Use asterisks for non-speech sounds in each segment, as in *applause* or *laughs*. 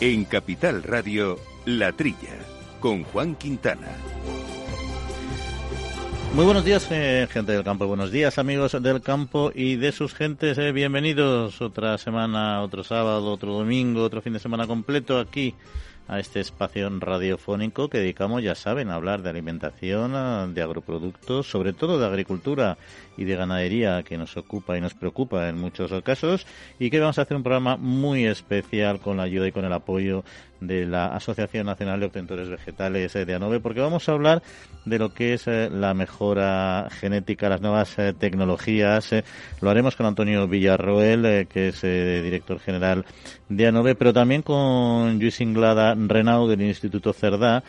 En Capital Radio, La Trilla, con Juan Quintana. Muy buenos días, eh, gente del campo. Buenos días, amigos del campo y de sus gentes. Eh, bienvenidos otra semana, otro sábado, otro domingo, otro fin de semana completo aquí a este espacio radiofónico que dedicamos, ya saben, a hablar de alimentación, de agroproductos, sobre todo de agricultura y de ganadería que nos ocupa y nos preocupa en muchos casos y que vamos a hacer un programa muy especial con la ayuda y con el apoyo de la Asociación Nacional de Obtentores Vegetales eh, de ANOVE porque vamos a hablar de lo que es eh, la mejora genética, las nuevas eh, tecnologías. Lo haremos con Antonio Villarroel, que es director general de ANOVE, pero también con Luis Inglada Renau del Instituto Cerdá,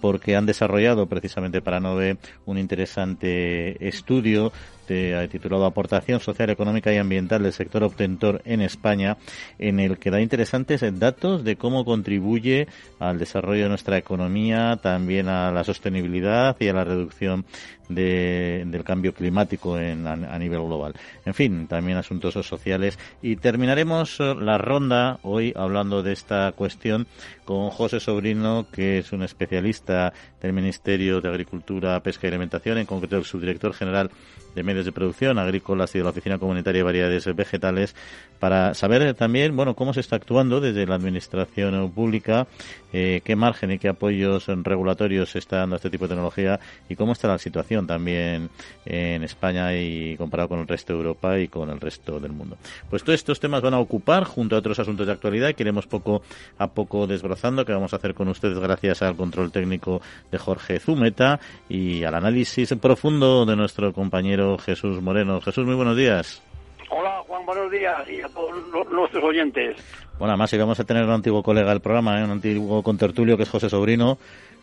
porque han desarrollado precisamente para ANOVE un interesante estudio este, titulado Aportación Social, Económica y Ambiental del Sector Obtentor en España, en el que da interesantes datos de cómo contribuye al desarrollo de nuestra economía, también a la sostenibilidad y a la reducción del cambio climático en, a, nivel global. En fin, también asuntos sociales. Y terminaremos eh, la ronda hoy hablando de esta cuestión con José Sobrino, que es un especialista del Ministerio de Agricultura, Pesca y Alimentación, en concreto el subdirector general de medios de producción agrícolas y de la Oficina Comunitaria de Variedades Vegetales para saber también, bueno, cómo se está actuando desde la administración pública, eh, qué margen y qué apoyos regulatorios se está dando a este tipo de tecnología y cómo está la situación también en España y comparado con el resto de Europa y con el resto del mundo. Pues todos estos temas van a ocupar junto a otros asuntos de actualidad que iremos poco a poco desbrozando, que vamos a hacer con ustedes gracias al control técnico de Jorge Zumeta y al análisis profundo de nuestro compañero Jesús Moreno. Jesús, muy buenos días. Hola Juan, buenos días y a todos nuestros oyentes. Bueno, además, si vamos a tener un antiguo colega del programa, ¿eh? un antiguo contertulio que es José Sobrino,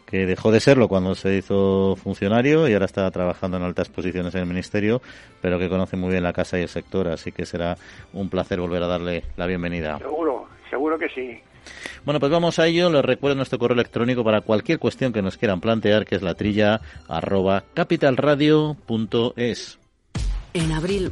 que dejó de serlo cuando se hizo funcionario y ahora está trabajando en altas posiciones en el ministerio, pero que conoce muy bien la casa y el sector, así que será un placer volver a darle la bienvenida. Seguro, seguro que sí. Bueno, pues vamos a ello. Les recuerdo nuestro correo electrónico para cualquier cuestión que nos quieran plantear, que es la trilla arroba capitalradio.es. En abril,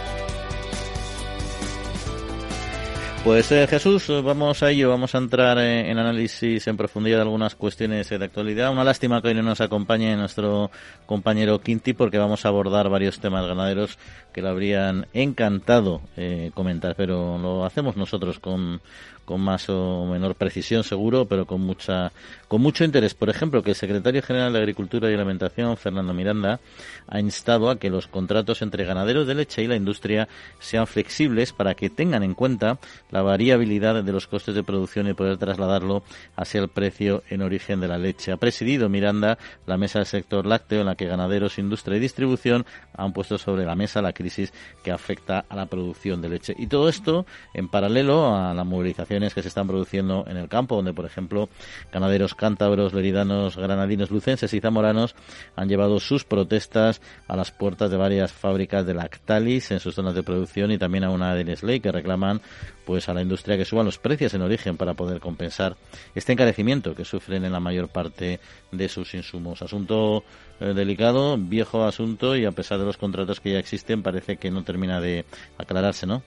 Pues eh, Jesús, vamos a ello, vamos a entrar en, análisis en profundidad de algunas cuestiones de actualidad. Una lástima que hoy no nos acompañe nuestro compañero Quinti porque vamos a abordar varios temas ganaderos que le habrían encantado eh, comentar, pero lo hacemos nosotros con, con más o menor precisión seguro, pero con mucha con mucho interés. Por ejemplo, que el secretario general de Agricultura y Alimentación, Fernando Miranda, ha instado a que los contratos entre ganaderos de leche y la industria sean flexibles para que tengan en cuenta la variabilidad de los costes de producción y poder trasladarlo hacia el precio en origen de la leche. Ha presidido Miranda la mesa del sector lácteo en la que ganaderos, industria y distribución han puesto sobre la mesa la crisis que afecta a la producción de leche. Y todo esto en paralelo a la movilización que se están produciendo en el campo, donde, por ejemplo, ganaderos cántabros, leridanos, granadinos, lucenses y zamoranos han llevado sus protestas a las puertas de varias fábricas de Lactalis en sus zonas de producción y también a una de Nestlé que reclaman pues a la industria que suban los precios en origen para poder compensar este encarecimiento que sufren en la mayor parte de sus insumos. Asunto eh, delicado, viejo asunto y a pesar de los contratos que ya existen parece que no termina de aclararse, ¿no?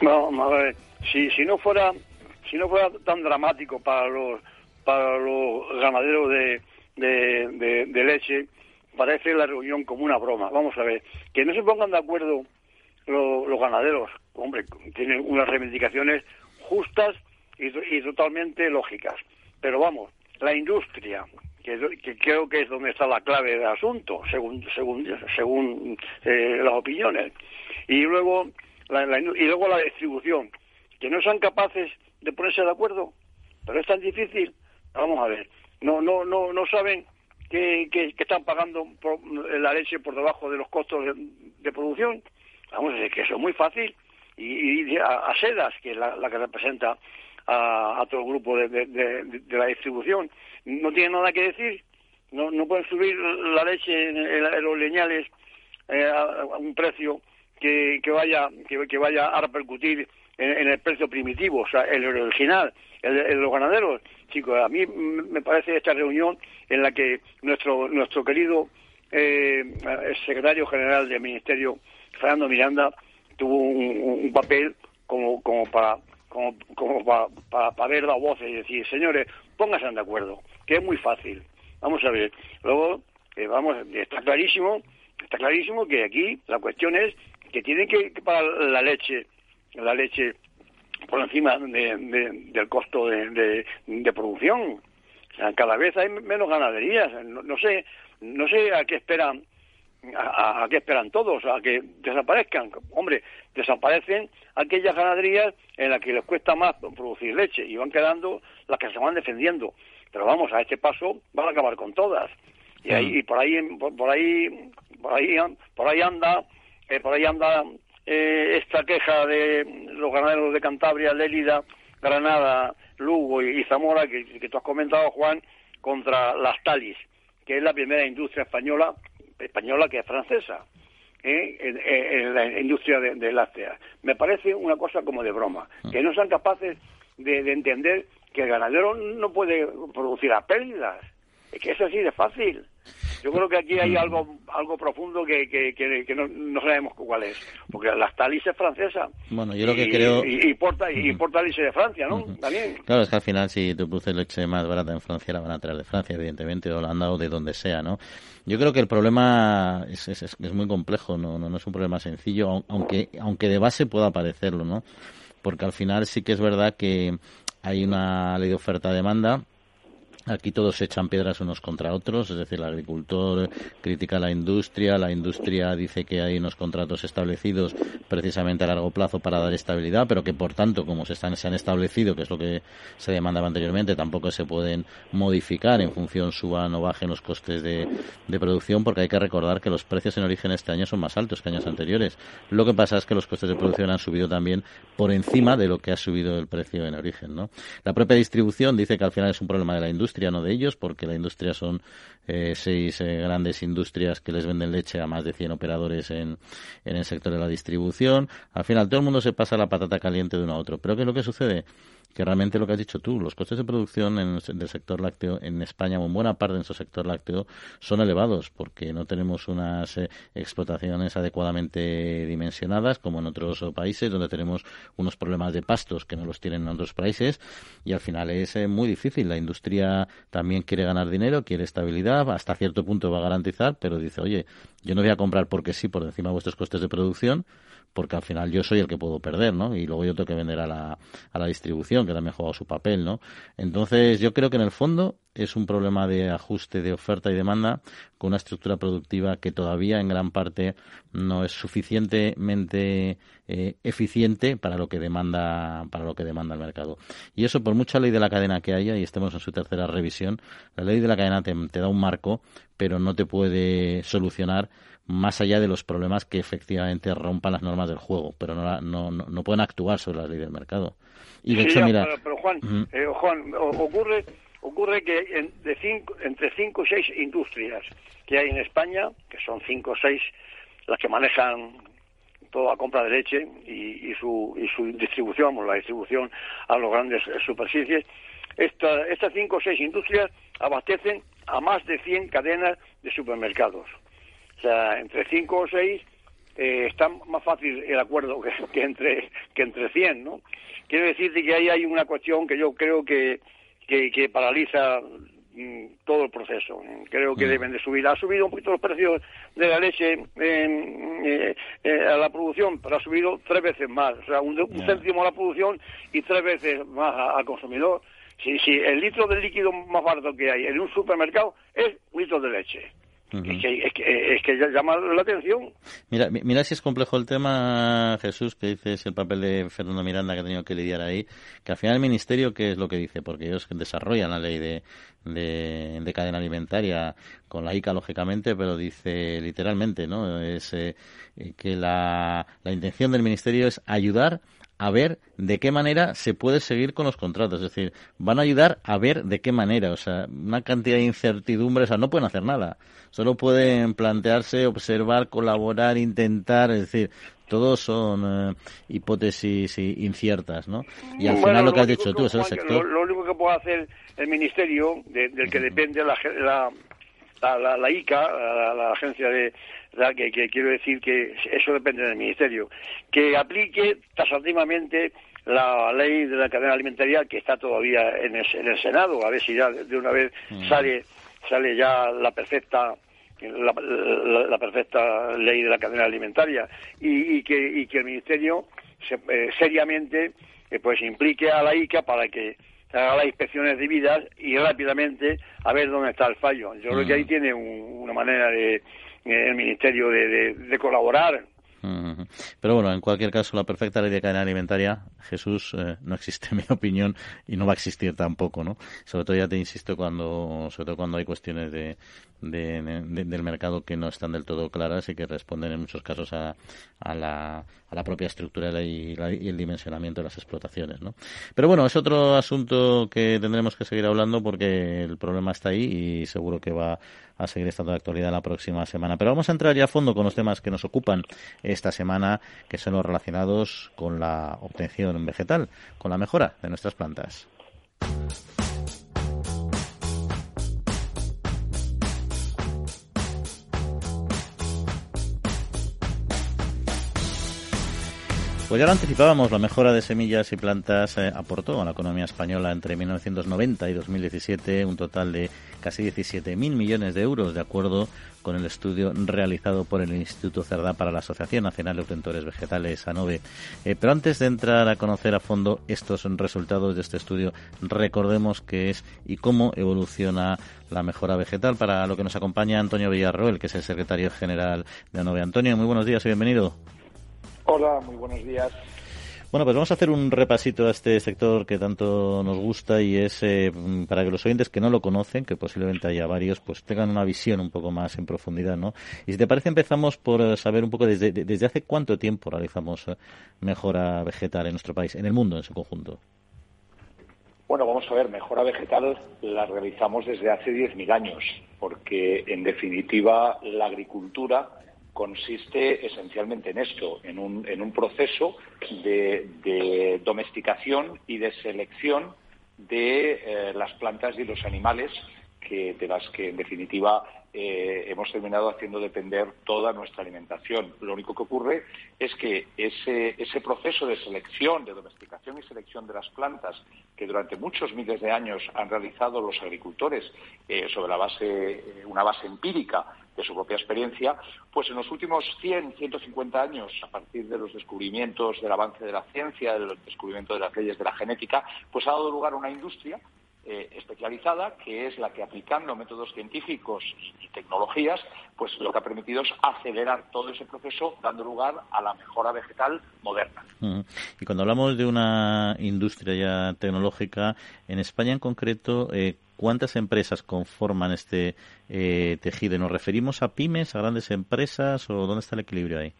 No, a ver, si, si no fuera si no fuera tan dramático para los para los ganaderos de, de, leche, parece la reunión como una broma. Vamos a ver, que no se pongan de acuerdo los, ganaderos, hombre, tienen unas reivindicaciones justas y, totalmente lógicas. Pero vamos, la industria, que, que, creo que es donde está la clave del asunto, según según según eh, las opiniones, y luego y luego la distribución que no sean capaces de ponerse de acuerdo, pero es tan difícil. Vamos a ver, no no no no saben que, que, están pagando la leche por debajo de los costos de, producción. Vamos a decir que eso es muy fácil. Y, a, Sedas, que es la, que representa a, todo el grupo de, de, la distribución, no tiene nada que decir. no, no pueden subir la leche en, los leñales eh, a, un precio que, vaya que, vaya a repercutir en, el precio primitivo, o sea, el original, el, de los ganaderos. Chicos, a mí me parece esta reunión en la que nuestro nuestro querido eh, secretario general del Ministerio, Fernando Miranda, tuvo un, papel como, como para como, como para, para, para ver la voz y decir, señores, pónganse de acuerdo, que es muy fácil. Vamos a ver. Luego, eh, vamos, está clarísimo, está clarísimo que aquí la cuestión es que tienen que, pagar la leche, la leche por encima del costo de, producción. O sea, cada vez hay menos ganaderías. No, sé, no sé a qué esperan, a, qué esperan todos, a que desaparezcan. Hombre, desaparecen aquellas ganaderías en las que les cuesta más producir leche y van quedando las que se van defendiendo pero vamos, a este paso van a acabar con todas. Y, ahí, y por ahí, por, ahí, por ahí, por ahí anda, eh, por ahí anda eh, esta queja de los ganaderos de Cantabria, Lélida, Granada, Lugo y, Zamora, que, que, tú has comentado, Juan, contra las Talis, que es la primera industria española, española que es francesa. ¿eh? En, la industria de, de lácteas. Me parece una cosa como de broma, que no sean capaces de, de entender que el ganadero no puede producir a pérdidas. Es que es así de fácil. Yo creo que aquí hay mm. algo algo profundo que, que, no, sabemos cuál es. Porque la Stalis es francesa. Bueno, yo lo que creo... Y, y, porta, y porta leche de Francia, ¿no? También. Claro, es que al final si tú produces leche más barata en Francia, la van a traer de Francia, evidentemente, o Holanda o de donde sea, ¿no? Yo creo que el problema es, es, es muy complejo, ¿no? No, no es un problema sencillo, aunque, aunque de base pueda parecerlo, ¿no? Porque al final sí que es verdad que hay una ley de oferta-demanda Aquí todos echan piedras unos contra otros, es decir, el agricultor critica la industria, la industria dice que hay unos contratos establecidos precisamente a largo plazo para dar estabilidad, pero que por tanto, como se, están, se han establecido, que es lo que se demandaba anteriormente, tampoco se pueden modificar en función suban o bajen los costes de, de producción, porque hay que recordar que los precios en origen este año son más altos que años anteriores. Lo que pasa es que los costes de producción han subido también por encima de lo que ha subido el precio en origen. ¿no? La propia distribución dice que al final es un problema de la industria no de ellos, porque la industria son eh, seis eh, grandes industrias que les venden leche a más de 100 operadores en, en el sector de la distribución. Al final, todo el mundo se pasa la patata caliente de uno a otro. Pero ¿qué es lo que sucede? Que realmente lo que has dicho tú, los costes de producción en, del sector lácteo en España, o en buena parte de nuestro sector lácteo, son elevados porque no tenemos unas eh, explotaciones adecuadamente dimensionadas como en otros países donde tenemos unos problemas de pastos que no los tienen en otros países y al final es eh, muy difícil. La industria también quiere ganar dinero, quiere estabilidad, hasta cierto punto va a garantizar, pero dice, oye, yo no voy a comprar porque sí por encima de vuestros costes de producción porque al final yo soy el que puedo perder, ¿no? Y luego yo tengo que vender a la, a la distribución, que también ha jugado su papel, ¿no? Entonces, yo creo que en el fondo es un problema de ajuste de oferta y demanda con una estructura productiva que todavía en gran parte no es suficientemente eh, eficiente para lo que demanda para lo que demanda el mercado y eso por mucha ley de la cadena que haya y estemos en su tercera revisión la ley de la cadena te da un marco pero no te puede solucionar más allá de los problemas que efectivamente rompan las normas del juego, pero no, no, no, pueden actuar sobre la ley del mercado. Y de hecho, mira. Pero, Juan, eh, Juan ocurre, ocurre que de cinco, entre cinco o seis industrias que hay en España, que son cinco o seis las que manejan toda la compra de leche y, y, su, y su distribución, la distribución a los grandes superficies, esta, estas cinco o seis industrias abastecen a más de 100 cadenas de supermercados sea, entre cinco o seis eh, está más fácil el acuerdo que, entre que entre 100, ¿no? Quiero decirte que ahí hay una cuestión que yo creo que, que, paraliza mm, todo el proceso. Creo que mm. deben de subir. Ha subido un poquito los precios de la leche eh, eh, a la producción, pero ha subido tres veces más. O sea, un, céntimo a la producción y tres veces más al consumidor. Si, si el litro de líquido más barato que hay en un supermercado es un litro de leche es, que, es, que, llama la atención. Mira, mira si es complejo el tema, Jesús, que dices el papel de Fernando Miranda que ha tenido que lidiar ahí, que al final el Ministerio, ¿qué es lo que dice? Porque ellos desarrollan la ley de, de, cadena alimentaria con la ICA, lógicamente, pero dice literalmente, ¿no? Es eh, que la, la intención del Ministerio es ayudar a ver de qué manera se puede seguir con los contratos. Es decir, van a ayudar a ver de qué manera. O sea, una cantidad de incertidumbres. O sea, no pueden hacer nada. Solo pueden plantearse, observar, colaborar, intentar. Es decir, todos son eh, hipótesis inciertas, ¿no? Y al final lo que has dicho tú es el sector. Lo, único que puede hacer el ministerio, del que depende la, la, la, ICA, la, agencia de, que, que, quiero decir que eso depende del ministerio, que aplique tasativamente la ley de la cadena alimentaria que está todavía en el, en el Senado, a ver si ya de una vez sale sale ya la perfecta la, perfecta ley de la cadena alimentaria. Y, que, y que el ministerio eh, seriamente eh, pues implique a la ICA para que haga las inspecciones debidas y rápidamente a ver dónde está el fallo. Yo creo que ahí tiene una manera de el ministerio de colaborar pero bueno, en cualquier caso, la perfecta ley de cadena alimentaria, Jesús, eh, no existe *laughs* en mi opinión y no va a existir tampoco, ¿no? Sobre todo ya te insisto cuando, sobre todo cuando hay cuestiones de, del mercado que no están del todo claras y que responden en muchos casos a, a, la, a la propia estructura y, y, el dimensionamiento de las explotaciones, ¿no? Pero bueno, es otro asunto que tendremos que seguir hablando porque el problema está ahí y seguro que va a seguir estando de actualidad la próxima semana. Pero vamos a entrar ya a fondo con los temas que nos ocupan esta semana, que son los relacionados con la obtención vegetal, con la mejora de nuestras plantas. Pues ya lo anticipábamos, la mejora de semillas y plantas eh, aportó a la economía española entre 1990 y 2017 un total de casi 17.000 millones de euros, de acuerdo con el estudio realizado por el Instituto Cerdá para la Asociación Nacional de Obtentores Vegetales, ANOVE. Eh, pero antes de entrar a conocer a fondo estos resultados de este estudio, recordemos qué es y cómo evoluciona la mejora vegetal. Para lo que nos acompaña Antonio Villarroel, que es el secretario general de ANOVE. Antonio, muy buenos días y bienvenido. Hola, muy buenos días. Bueno, pues vamos a hacer un repasito a este sector que tanto nos gusta y es eh, para que los oyentes que no lo conocen, que posiblemente haya varios, pues tengan una visión un poco más en profundidad, ¿no? Y si te parece empezamos por eh, saber un poco desde, desde hace cuánto tiempo realizamos eh, mejora vegetal en nuestro país, en el mundo en su conjunto. Bueno, vamos a ver, mejora vegetal la realizamos desde hace 10.000 años, porque en definitiva la agricultura consiste esencialmente en esto, en un, en un proceso de, domesticación y de selección de eh, las plantas y los animales que, de las que, en definitiva, eh, hemos terminado haciendo depender toda nuestra alimentación. Lo único que ocurre es que ese, proceso de selección, de domesticación y selección de las plantas que durante muchos miles de años han realizado los agricultores eh, sobre la base, una base empírica de su propia experiencia, pues en los últimos 100, 150 años, a partir de los descubrimientos del avance de la ciencia, del descubrimiento de las leyes de la genética, pues ha dado lugar a una industria eh, especializada, que es la que aplicando métodos científicos y tecnologías, pues lo que ha permitido es acelerar todo ese proceso, dando lugar a la mejora vegetal moderna. Y cuando hablamos de una industria ya tecnológica, en España en concreto, eh, ¿cuántas empresas conforman este eh, tejido? ¿Nos referimos a pymes, a grandes empresas o dónde está el equilibrio ahí?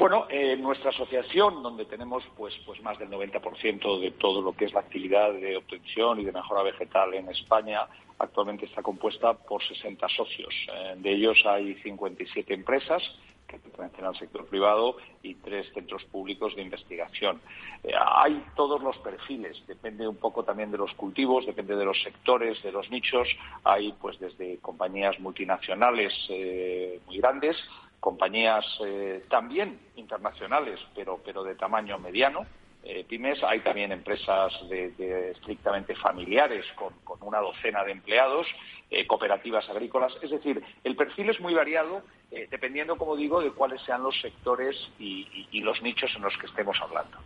Bueno, en nuestra asociación, donde tenemos pues, pues más del 90% de todo lo que es la actividad de obtención y de mejora vegetal en España, actualmente está compuesta por 60 socios. Eh, de ellos hay 57 empresas que pertenecen al sector privado y tres centros públicos de investigación. Eh, hay todos los perfiles, depende un poco también de los cultivos, depende de los sectores, de los nichos. Hay pues desde compañías multinacionales eh, muy grandes compañías eh, también internacionales, pero, pero de tamaño mediano, pymes. Hay también empresas de, estrictamente familiares con, una docena de empleados, cooperativas agrícolas. Es decir, el perfil es muy variado eh, dependiendo, como digo, de cuáles sean los sectores y, los nichos en los que estemos hablando.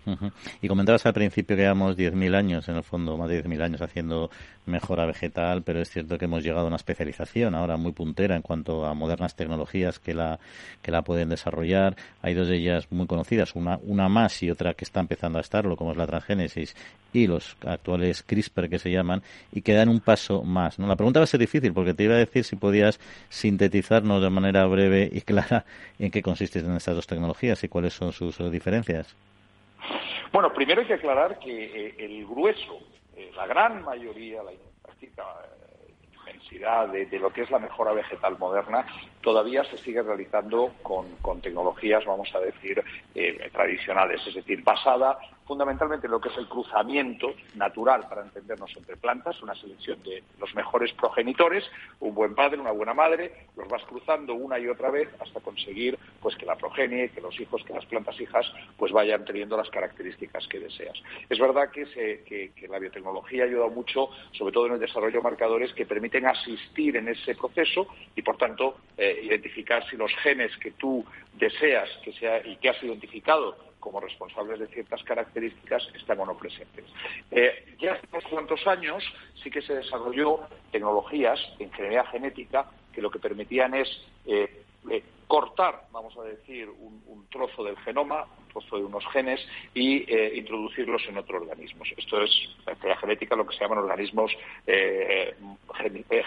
Y comentabas al principio que llevamos 10.000 años, en el fondo, más de 10.000 años haciendo mejora vegetal, pero es cierto que hemos llegado a una especialización ahora muy puntera en cuanto a modernas tecnologías que la, que la pueden desarrollar. Hay dos de ellas muy conocidas, una, una más y otra que está empezando a estarlo, como es la transgénesis y los actuales CRISPR que se llaman, y que dan un paso más. ¿no? La pregunta va a ser difícil porque te iba a decir si podías sintetizarnos de manera breve y clara en qué consisten estas dos tecnologías y cuáles son sus diferencias. Bueno, primero hay que aclarar que eh, el grueso, eh, la gran mayoría, la inmensidad de, de, lo que es la mejora vegetal moderna todavía se sigue realizando con, tecnologías, vamos a decir, eh, tradicionales, es decir, basada fundamentalmente en lo que es el cruzamiento natural, para entendernos, entre plantas, una selección de los mejores progenitores, un buen padre, una buena madre, los vas cruzando una y otra vez hasta conseguir pues que la progenie, que los hijos, que las plantas hijas, pues vayan teniendo las características que deseas. Es verdad que la biotecnología ha ayudado mucho, sobre todo en el desarrollo de marcadores que permiten asistir en ese proceso y, por tanto, eh, identificar si los genes que tú deseas que sea, y que has identificado como responsables de ciertas características están o no presentes. Eh, ya hace unos cuantos años sí que se desarrolló tecnologías de ingeniería genética que lo que permitían es eh, eh, cortar, vamos a decir, un, trozo del genoma, un trozo de unos genes y eh, introducirlos en otros organismos. Esto es la genética, lo que se llaman organismos eh,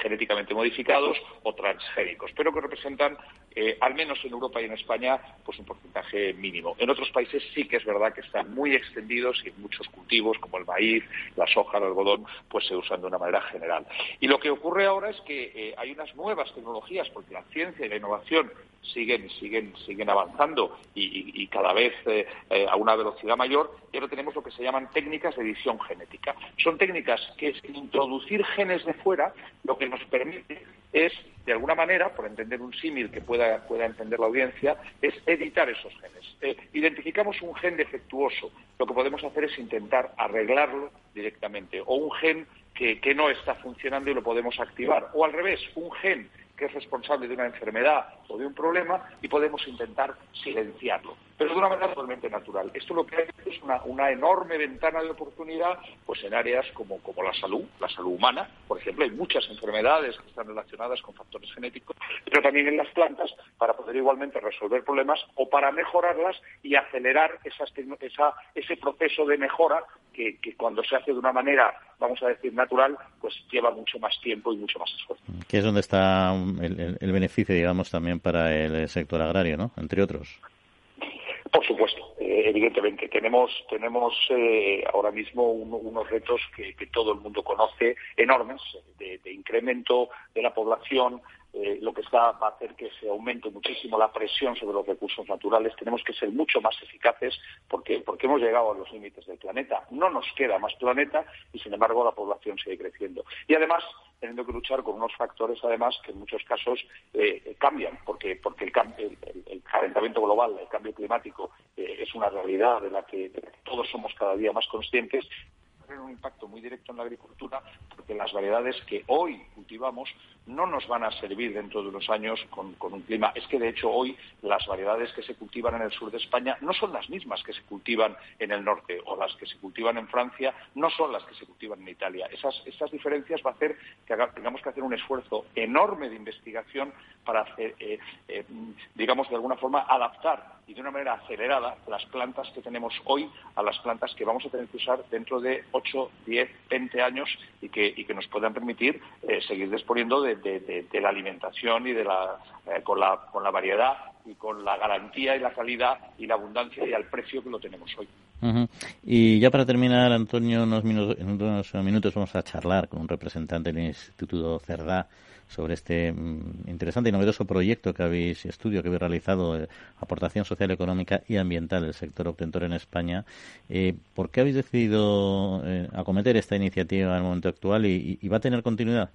genéticamente modificados o transgénicos, pero que representan, eh, al menos en Europa y en España, pues un porcentaje mínimo. En otros países sí que es verdad que están muy extendidos y en muchos cultivos, como el maíz, la soja, el algodón, pues se usan de una manera general. Y lo que ocurre ahora es que hay unas nuevas tecnologías, porque la ciencia y la innovación siguen, siguen, siguen avanzando y, cada vez eh, eh, a una velocidad mayor, y ahora tenemos lo que se llaman técnicas de edición genética. Son técnicas que sin introducir genes de fuera lo que nos permite es, de alguna manera, por entender un símil que pueda, pueda entender la audiencia, es editar esos genes. Eh, identificamos un gen defectuoso, lo que podemos hacer es intentar arreglarlo directamente, o un gen que, que no está funcionando y lo podemos activar, o al revés, un gen que es responsable de una enfermedad o de un problema y podemos intentar silenciarlo, pero de una manera totalmente natural. Esto lo que hay es una, enorme ventana de oportunidad pues en áreas como, la salud, la salud humana, por ejemplo, hay muchas enfermedades que están relacionadas con factores genéticos, pero también en las plantas para poder igualmente resolver problemas o para mejorarlas y acelerar esas, esa, ese proceso de mejora que, cuando se hace de una manera, vamos a decir, natural, pues lleva mucho más tiempo y mucho más esfuerzo. Que es donde está el, el, el beneficio, digamos, también para el sector agrario, ¿no? Entre otros. Por supuesto, eh, evidentemente. Tenemos, tenemos eh, ahora mismo un, unos retos que, todo el mundo conoce, enormes, de incremento de la población, eh, lo que está va a hacer que se aumente muchísimo la presión sobre los recursos naturales. Tenemos que ser mucho más eficaces porque, porque hemos llegado a los límites del planeta. No nos queda más planeta y, sin embargo, la población sigue creciendo. Y además, teniendo que luchar con unos factores, además, que en muchos casos eh, cambian, porque, porque el, calentamiento global, el cambio climático, eh, es una realidad de la que todos somos cada día más conscientes un impacto muy directo en la agricultura porque las variedades que hoy cultivamos no nos van a servir dentro de unos años con, con, un clima. Es que, de hecho, hoy las variedades que se cultivan en el sur de España no son las mismas que se cultivan en el norte o las que se cultivan en Francia no son las que se cultivan en Italia. Esas, esas diferencias va a hacer que tengamos que hacer un esfuerzo enorme de investigación para hacer, eh, eh, digamos, de alguna forma adaptar y de una manera acelerada las plantas que tenemos hoy a las plantas que vamos a tener que usar dentro de 8, 10, 20 años y que, y que nos puedan permitir eh, seguir disponiendo de, de, la alimentación y de la, eh, con, la, con la variedad y con la garantía y la calidad y la abundancia y al precio que lo tenemos hoy. Y ya para terminar, Antonio, unos minutos, en unos minutos vamos a charlar con un representante del Instituto Cerdá sobre este mm, interesante y novedoso proyecto que habéis, estudio que habéis realizado, de aportación social, económica y ambiental del sector obtentor en España. Eh, ¿Por qué habéis decidido eh, acometer esta iniciativa en el momento actual y va a tener continuidad?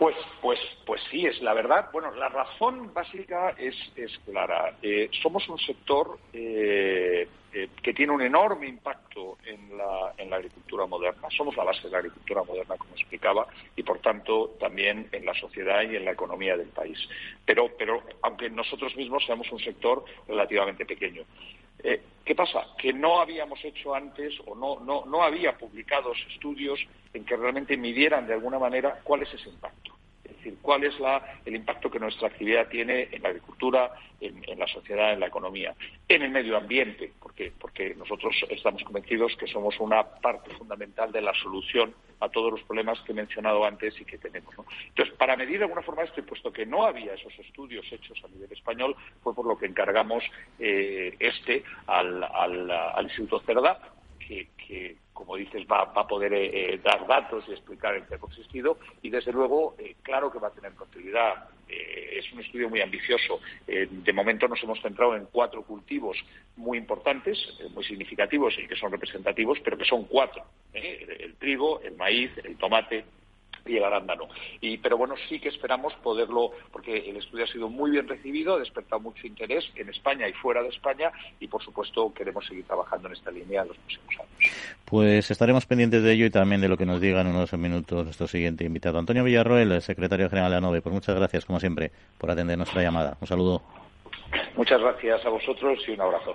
Pues, pues, pues sí, es la verdad. Bueno, la razón básica es, clara. Eh, somos un sector eh, eh, que tiene un enorme impacto en la, en la agricultura moderna. Somos la base de la agricultura moderna, como explicaba, y por tanto también en la sociedad y en la economía del país. Pero, pero aunque nosotros mismos seamos un sector relativamente pequeño. Eh, ¿Qué pasa? Que no habíamos hecho antes o no, no, no había publicados estudios en que realmente midieran de alguna manera cuál es ese impacto. Decir, cuál es el impacto que nuestra actividad tiene en la agricultura, en, la sociedad, en la economía, en el medio ambiente, porque, porque nosotros estamos convencidos que somos una parte fundamental de la solución a todos los problemas que he mencionado antes y que tenemos. Entonces, para medir de alguna forma esto, y puesto que no había esos estudios hechos a nivel español, fue por lo que encargamos eh, este al, al, Instituto Cerda, que, como dices, va, a poder eh, eh, dar datos y explicar el que ha consistido y, desde luego, claro que va a tener continuidad. es un estudio muy ambicioso. de momento nos hemos centrado en cuatro cultivos muy importantes, muy significativos y que son representativos, pero que son cuatro. el trigo, el maíz, el tomate, y el arándano. Y, pero bueno, sí que esperamos poderlo, porque el estudio ha sido muy bien recibido, ha despertado mucho interés en España y fuera de España y, por supuesto, queremos seguir trabajando en esta línea en los próximos años. Pues estaremos pendientes de ello y también de lo que nos digan en unos minutos nuestro siguiente invitado. Antonio Villarroel, el secretario general de ANOVE, pues muchas gracias, como siempre, por atender nuestra llamada. Un saludo. Muchas gracias a vosotros y un abrazo.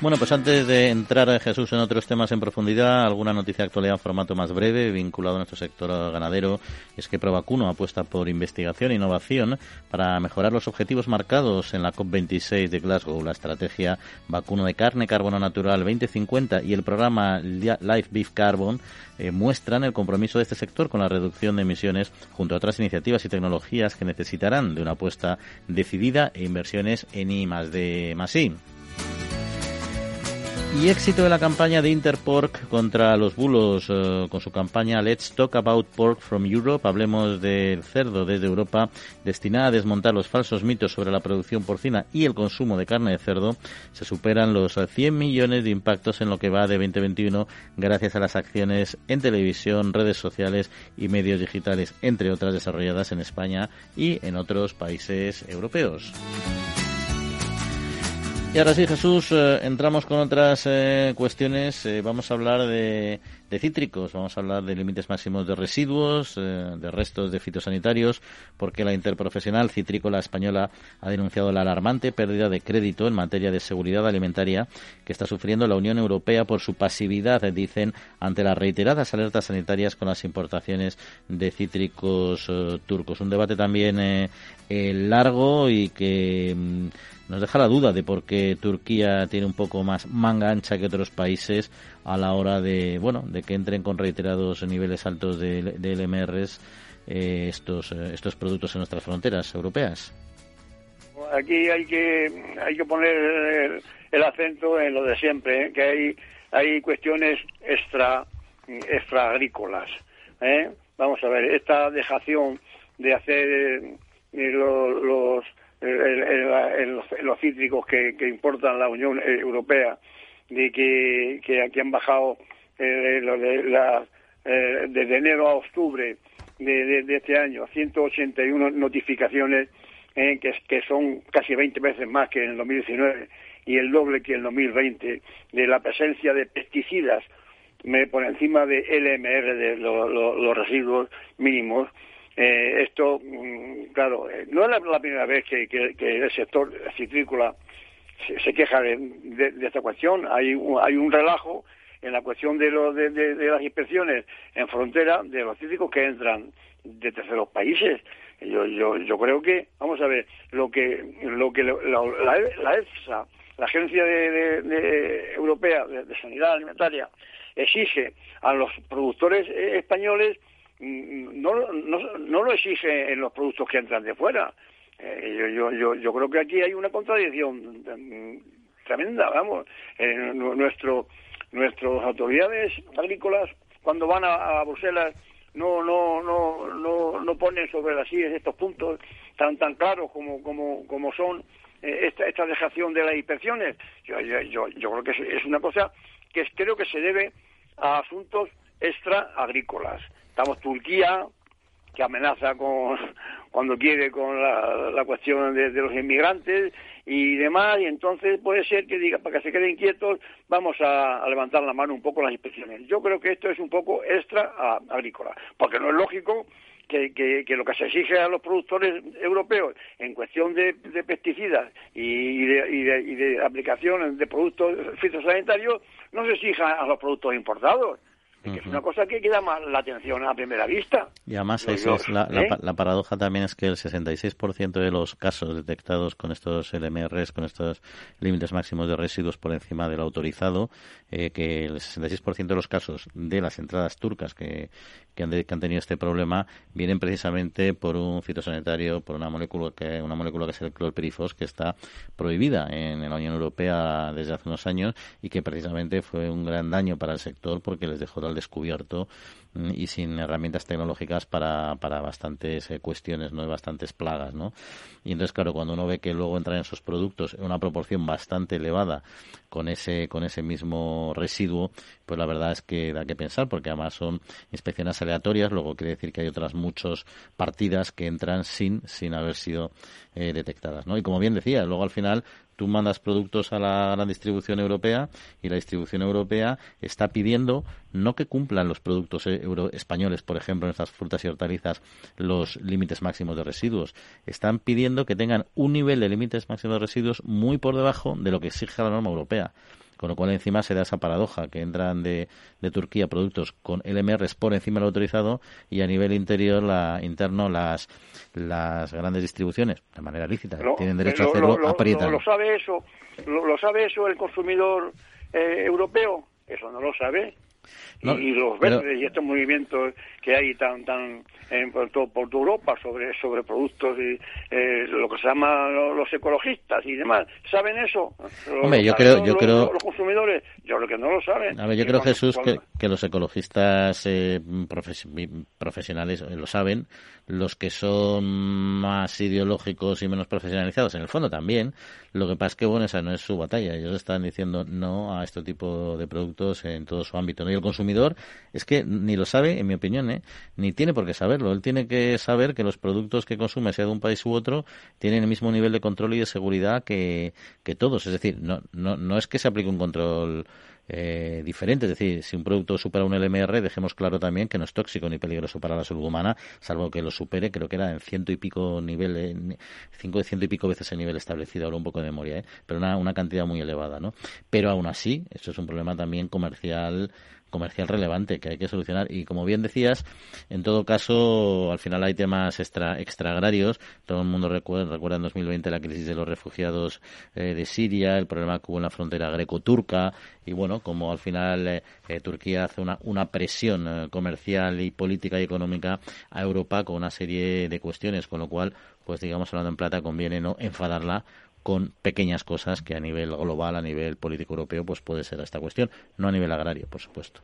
Bueno, pues antes de entrar a Jesús en otros temas en profundidad, alguna noticia de actualidad en formato más breve vinculado a nuestro sector ganadero es que Provacuno apuesta por investigación e innovación para mejorar los objetivos marcados en la COP26 de Glasgow, la estrategia vacuno de carne, carbono natural 2050 y el programa Life Beef Carbon eh, muestran el compromiso de este sector con la reducción de emisiones junto a otras iniciativas y tecnologías que necesitarán de una apuesta decidida e inversiones en I más de más I. Y éxito de la campaña de Interpork contra los bulos eh, con su campaña Let's Talk About Pork from Europe, hablemos del cerdo desde Europa, destinada a desmontar los falsos mitos sobre la producción porcina y el consumo de carne de cerdo, se superan los 100 millones de impactos en lo que va de 2021 gracias a las acciones en televisión, redes sociales y medios digitales, entre otras desarrolladas en España y en otros países europeos. Y ahora sí, Jesús, eh, entramos con otras eh, cuestiones. Eh, vamos a hablar de, cítricos, vamos a hablar de límites máximos de residuos, de restos de fitosanitarios, porque la interprofesional citrícola española ha denunciado la alarmante pérdida de crédito en materia de seguridad alimentaria que está sufriendo la Unión Europea por su pasividad, dicen, ante las reiteradas alertas sanitarias con las importaciones de cítricos turcos. Un debate también largo y que mm, nos deja la duda de por qué Turquía tiene un poco más manga ancha que otros países a la hora de bueno de que entren con reiterados niveles altos de, de LMRs eh, estos eh, estos productos en nuestras fronteras europeas. Aquí hay que hay que poner el, acento en lo de siempre, ¿eh? que hay hay cuestiones extra extra agrícolas. Vamos a ver esta dejación de hacer los los cítricos que, importan la Unión Europea, de que, aquí han bajado eh, eh, desde enero a octubre de, este año, 181 notificaciones eh, que, que son casi 20 veces más que en el 2019 y el doble que en el 2020 de la presencia de pesticidas por encima de LMR, de los residuos mínimos, eh, esto, mm, claro, eh, no es la, primera vez que, el sector citrícola se, queja de, esta cuestión. Hay, hay un relajo en la cuestión de, de, las inspecciones en frontera de los cítricos que entran de terceros países. Yo, yo, yo creo que, vamos a ver, lo que, lo que la, la, EFSA, la Agencia de, Europea de Sanidad Alimentaria, exige a los productores eh, españoles no, no, no lo exige en los productos que entran de fuera. Eh, yo, yo, yo, creo que aquí hay una contradicción tremenda, vamos. Eh, nuestro, nuestras autoridades agrícolas, cuando van a, Bruselas, no, no, no, no, no ponen sobre las sillas estos puntos tan, tan claros como, como, como son eh, esta, esta dejación de las inspecciones. Yo, yo, yo, creo que es, una cosa que creo que se debe a asuntos extra agrícolas. Estamos Turquía, que amenaza con *laughs* cuando quiere con la, cuestión de, los inmigrantes y demás, y entonces puede ser que diga, para que se queden quietos, vamos a, levantar la mano un poco las inspecciones. Yo creo que esto es un poco extra agrícola, porque no es lógico que, que, lo que se exige a los productores europeos en cuestión de, pesticidas y de, y, de, y de aplicación de productos fitosanitarios no se exija a los productos importados es una cosa que queda más la atención a primera vista. Y además es la, ¿eh? la, paradoja también es que el 66% de los casos detectados con estos LMRs, con estos límites máximos de residuos por encima del autorizado, eh, que el 66% de los casos de las entradas turcas que, que, han, que han tenido este problema vienen precisamente por un fitosanitario, por una molécula que, una molécula que es el clorpirifos, que está prohibida en la Unión Europea desde hace unos años y que precisamente fue un gran daño para el sector porque les dejó descubierto mm, y sin herramientas tecnológicas para, para bastantes eh, cuestiones, ¿no? bastantes plagas, ¿no? Y entonces, claro, cuando uno ve que luego entran en esos productos una proporción bastante elevada con ese, con ese mismo residuo, pues la verdad es que da que pensar, porque además son inspecciones aleatorias, luego quiere decir que hay otras muchas partidas que entran sin, sin haber sido eh, detectadas, ¿no? Y como bien decía, luego al final tú mandas productos a la distribución europea y la distribución europea está pidiendo no que cumplan los productos eh, españoles, por ejemplo, en estas frutas y hortalizas, los límites máximos de residuos. Están pidiendo que tengan un nivel de límites máximos de residuos muy por debajo de lo que exige la norma europea. Con lo cual encima se da esa paradoja que entran de, de Turquía productos con LMRs por encima del autorizado y a nivel interior, la, interno, las, las grandes distribuciones, de manera lícita, tienen derecho a hacerlo, lo, aprietan. Lo, sabe eso, lo, sabe eso el consumidor eh, europeo, eso no lo sabe. Y, los verdes y estos movimientos que hay tan tan en, por, todo, por toda Europa sobre sobre productos y eh, lo que se llama los ecologistas y demás saben eso Hombre, yo creo yo creo los consumidores. Yo creo que no lo saben. A ver yo creo Jesús que, que, los ecologistas eh, profesionales eh, lo saben. Los que son más ideológicos y menos profesionalizados en el fondo también. Lo que pasa es que bueno esa no es su batalla. Ellos están diciendo no a este tipo de productos en todo su ámbito ¿no? El consumidor es que ni lo sabe en mi opinión ¿eh? ni tiene por qué saberlo. Él tiene que saber que los productos que consume, sea de un país u otro, tienen el mismo nivel de control y de seguridad que, que todos. Es decir, no, no, no es que se aplique un control eh, diferente. Es decir, si un producto supera un LMR, dejemos claro también que no es tóxico ni peligroso para la salud humana, salvo que lo supere, creo que era en ciento y pico nivel, cinco de ciento y pico veces el nivel establecido, ahora un poco de memoria, ¿eh? pero una, una cantidad muy elevada, ¿no? Pero aún así, esto es un problema también comercial comercial relevante que hay que solucionar. Y como bien decías, en todo caso, al final hay temas extra, extra agrarios. Todo el mundo recuerda, recuerda en 2020 la crisis de los refugiados eh, de Siria, el problema que hubo en la frontera greco-turca. Y bueno, como al final eh, eh, Turquía hace una, una presión comercial y política y económica a Europa con una serie de cuestiones, con lo cual, pues digamos, hablando en plata, conviene no enfadarla con pequeñas cosas que a nivel global, a nivel político europeo, pues puede ser esta cuestión, no a nivel agrario, por supuesto.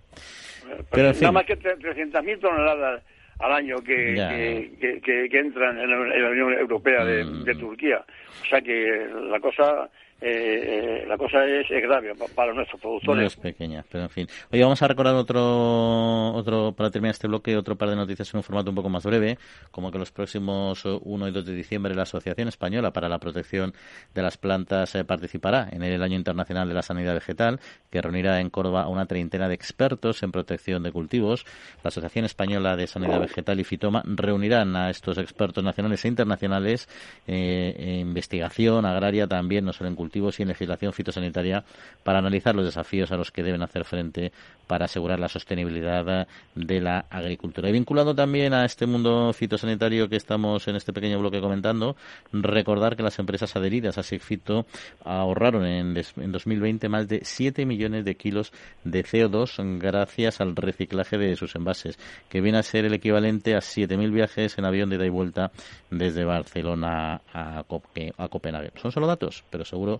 Pero, en fin. Nada más que 300.000 toneladas al año que, que, que, entran en la, Unión Europea de, mm. de Turquía. O sea que la cosa eh, la cosa es, grave para nuestros productores. No es pequeña, pero en fin. Hoy vamos a recordar otro, otro, para terminar este bloque, otro par de noticias en un formato un poco más breve, como que los próximos 1 y 2 de diciembre la Asociación Española para la Protección de las Plantas eh, participará en el Año Internacional de la Sanidad Vegetal, que reunirá en Córdoba a una treintena de expertos en protección de cultivos. La Asociación Española de Sanidad Vegetal y Fitoma reunirán a estos expertos nacionales e internacionales eh, en investigación agraria también, no solo en cultivos, y en legislación fitosanitaria para analizar los desafíos a los que deben hacer frente para asegurar la sostenibilidad de la agricultura. Y vinculado también a este mundo fitosanitario que estamos en este pequeño bloque comentando, recordar que las empresas adheridas a SIGFITO ahorraron en, en 2020 más de 7 millones de kilos de CO2 gracias al reciclaje de sus envases, que viene a ser el equivalente a 7.000 viajes en avión de ida y vuelta desde Barcelona a, a Copenhague. Son solo datos, pero seguro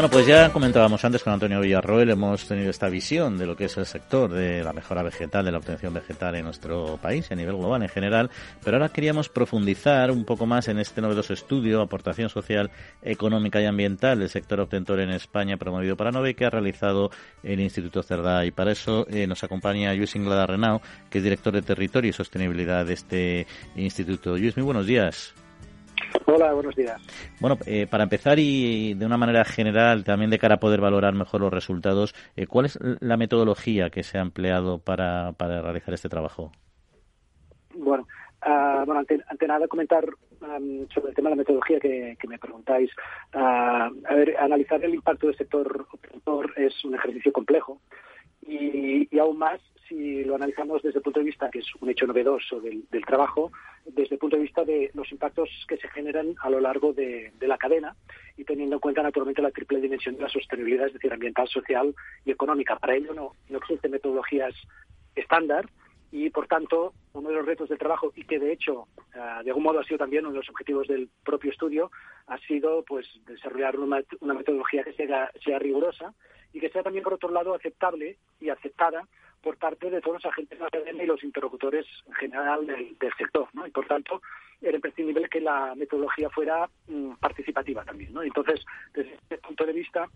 Bueno, pues ya comentábamos antes con Antonio Villarroel, hemos tenido esta visión de lo que es el sector de la mejora vegetal, de la obtención vegetal en nuestro país y a nivel global en general, pero ahora queríamos profundizar un poco más en este novedoso estudio, aportación social, económica y ambiental del sector obtentor en España, promovido para Nove, que ha realizado el Instituto Cerdá. Y para eso eh, nos acompaña Luis Inglada Renau, que es director de Territorio y Sostenibilidad de este instituto. Luis, muy buenos días. Hola, buenos días. Bueno, eh, para empezar y de una manera general, también de cara a poder valorar mejor los resultados, eh, ¿cuál es la metodología que se ha empleado para, para realizar este trabajo? Bueno, uh, bueno ante, ante, nada comentar um, sobre el tema de la metodología que, que me preguntáis. Uh, a ver, analizar el impacto del sector es un ejercicio complejo y, y aún más si lo analizamos desde el punto de vista, que es un hecho novedoso del, trabajo, desde el punto de vista de los impactos que se generan a lo largo de, la cadena y teniendo en cuenta naturalmente la triple dimensión de la sostenibilidad, es decir, ambiental, social y económica. Para ello no, existen metodologías estándar y, por tanto, uno de los retos del trabajo y que, de hecho, uh, de algún modo ha sido también uno de los objetivos del propio estudio, ha sido pues desarrollar una, una metodología que sea rigurosa y que sea también, por otro lado, aceptable y aceptada por parte de todos los agentes de la academia y los interlocutores en general del, del sector, ¿no? Y por tanto era imprescindible que la metodología fuera mmm, participativa también, ¿no? Entonces, desde este punto de vista,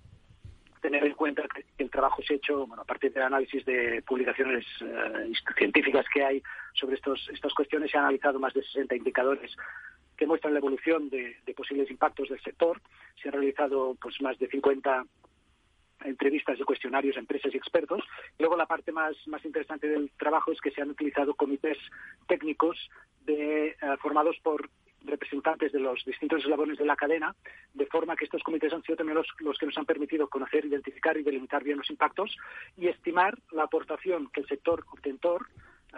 tener en cuenta que el trabajo se ha hecho, bueno, a partir del análisis de publicaciones eh, científicas que hay sobre estos, estas cuestiones, se han analizado más de 60 indicadores que muestran la evolución de, de posibles impactos del sector. Se han realizado pues más de 50 entrevistas y cuestionarios a empresas y expertos. Luego la parte más, más interesante del trabajo es que se han utilizado comités técnicos de, uh, formados por representantes de los distintos eslabones de la cadena, de forma que estos comités han sido también los, los, que nos han permitido conocer, identificar y delimitar bien los impactos y estimar la aportación que el sector obtentor uh,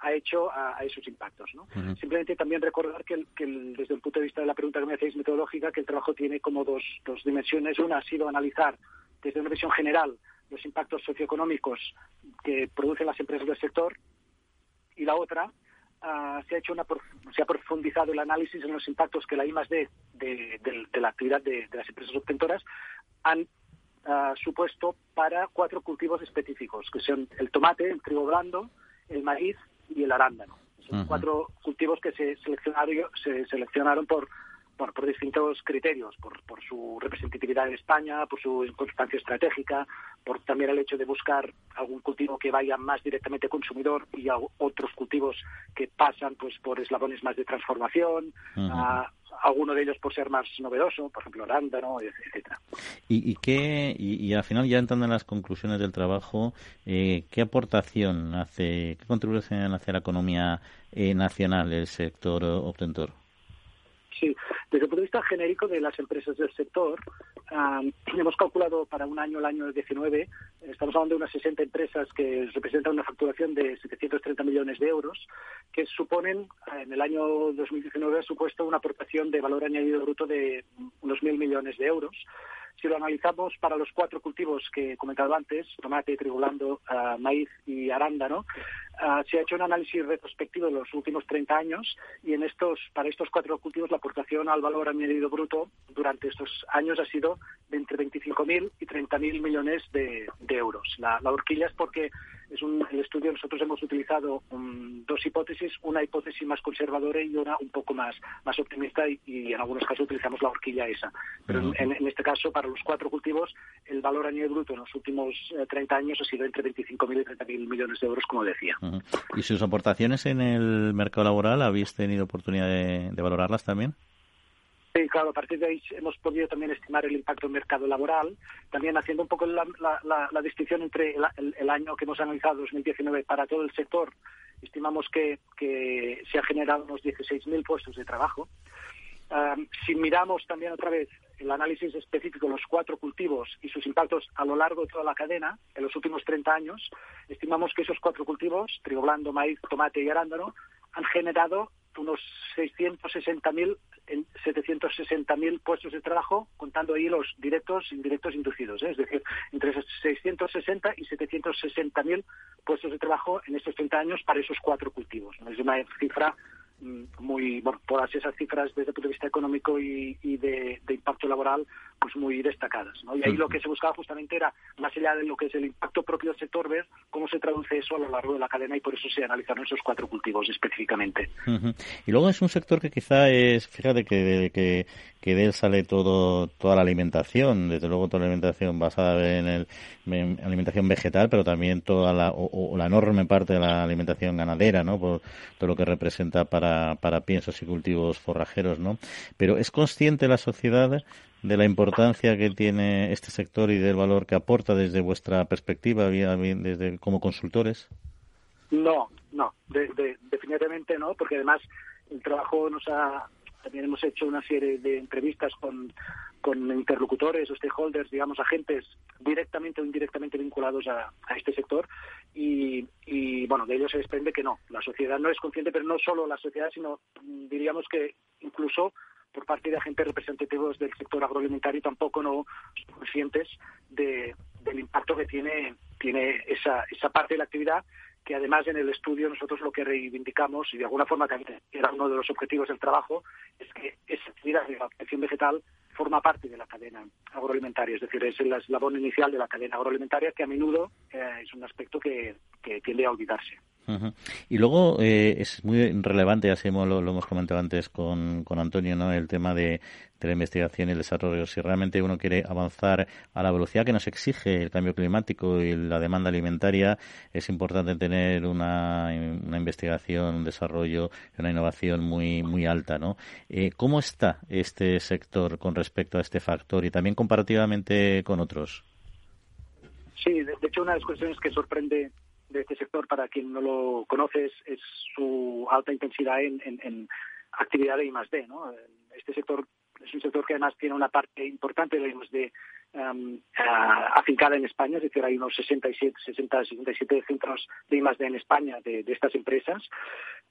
ha hecho a, a, esos impactos. ¿no? Uh -huh. Simplemente también recordar que, el, que el, desde el punto de vista de la pregunta que me hacéis metodológica, que el trabajo tiene como dos, dos dimensiones. Una ha sido analizar desde una visión general los impactos socioeconómicos que producen las empresas del sector y la otra uh, se ha hecho una se ha profundizado el análisis en los impactos que la I de, de, de, de la actividad de, las empresas obtentoras han uh, supuesto para cuatro cultivos específicos que son el tomate, el trigo blando, el maíz y el arándano. Son uh -huh. cuatro cultivos que se seleccionaron, se seleccionaron por bueno, por distintos criterios, por, por su representatividad en España, por su importancia estratégica, por también el hecho de buscar algún cultivo que vaya más directamente consumidor y a otros cultivos que pasan pues por eslabones más de transformación, uh -huh. a, alguno de ellos por ser más novedoso, por ejemplo, arándano, etcétera. ¿Y, y qué y, y, al final ya entrando en las conclusiones del trabajo, eh, qué aportación hace, qué contribución hace a la economía eh, nacional el sector obtentor? Sí, desde el punto de vista genérico de las empresas del sector, um, *clears throat* hemos calculado para un año, el año 19, estamos hablando de unas 60 empresas que representan una facturación de 730 millones de euros, que suponen, en el año 2019, ha supuesto una aportación de valor añadido bruto de unos mil millones de euros. Si lo analizamos para los cuatro cultivos que he comentado antes, tomate, trigulando, uh, maíz y arándano, uh, se ha hecho un análisis retrospectivo de los últimos 30 años y en estos, para estos cuatro cultivos la aportación al valor añadido bruto durante estos años ha sido de entre 25.000 y 30.000 millones de, de euros. La, la, horquilla es porque es un, el estudio nosotros hemos utilizado um, dos hipótesis, una hipótesis más conservadora y una un poco más, más optimista y, y en algunos casos utilizamos la horquilla esa. Pero uh -huh. en, en, este caso, para los cuatro cultivos, el valor añadido bruto en los últimos eh, 30 años ha sido entre 25.000 y 30.000 millones de euros, como decía. Uh -huh. ¿Y sus aportaciones en el mercado laboral habéis tenido oportunidad de, de valorarlas también? Sí, claro, a partir de ahí hemos podido también estimar el impacto en mercado laboral, también haciendo un poco la, distinción entre el, año que hemos analizado, 2019, para todo el sector. Estimamos que, se han generado unos 16.000 puestos de trabajo. si miramos también otra vez el análisis específico de los cuatro cultivos y sus impactos a lo largo de toda la cadena, en los últimos 30 años, estimamos que esos cuatro cultivos, trigo blando, maíz, tomate y arándano, han generado unos 660.000 en 760.000 puestos de trabajo, contando ahí los directos e indirectos inducidos, ¿eh? es decir, entre 660 y 760.000 puestos de trabajo en estos 30 años para esos cuatro cultivos. Es una cifra muy, bueno, todas esas cifras desde el punto de vista económico y, de, impacto laboral, pues muy destacadas. Y ahí lo que se buscaba justamente era, más allá de lo que es el impacto propio del sector, ver cómo se traduce eso a lo largo de la cadena y por eso se analizaron esos cuatro cultivos específicamente. Y luego es un sector que quizá es, fíjate que, que, que de él sale todo, toda la alimentación, desde luego toda la alimentación basada en, el, alimentación vegetal, pero también toda la, o, la enorme parte de la alimentación ganadera, ¿no? Por todo lo que representa para, para piensos y cultivos forrajeros, ¿no? Pero es consciente la sociedad de la importancia que tiene este sector y del valor que aporta desde vuestra perspectiva, desde como consultores? No, no, definitivamente no, porque además el trabajo nos ha también hemos hecho una serie de entrevistas con, con interlocutores o stakeholders, digamos, agentes directamente o indirectamente vinculados a, este sector. Y, bueno, de ellos se desprende que no, la sociedad no es consciente, pero no solo la sociedad, sino diríamos que incluso por parte de agentes representativos del sector agroalimentario tampoco no son conscientes de, del impacto que tiene, tiene esa, esa parte de la actividad que además en el estudio nosotros lo que reivindicamos, y de alguna forma también era uno de los objetivos del trabajo, es que esa actividad de la protección vegetal forma parte de la cadena agroalimentaria, es decir, es el eslabón inicial de la cadena agroalimentaria que a menudo eh, es un aspecto que tiende a olvidarse. Y luego eh, es muy relevante, así lo, hemos comentado antes con, con Antonio, ¿no? el tema de, de, la investigación y el desarrollo. Si realmente uno quiere avanzar a la velocidad que nos exige el cambio climático y la demanda alimentaria, es importante tener una, una investigación, un desarrollo, una innovación muy, muy alta. ¿no? Eh, ¿Cómo está este sector con respecto a este factor y también comparativamente con otros? Sí, de hecho, una de las cuestiones que sorprende de este sector, para quien no lo conoce, es, su alta intensidad en, en, actividad de I+.D. ¿no? Este sector es un sector que además tiene una parte importante de I+.D. Um, afincada en España, es decir, hay unos 67, 60, 67 centros de I+.D. en España de, estas empresas.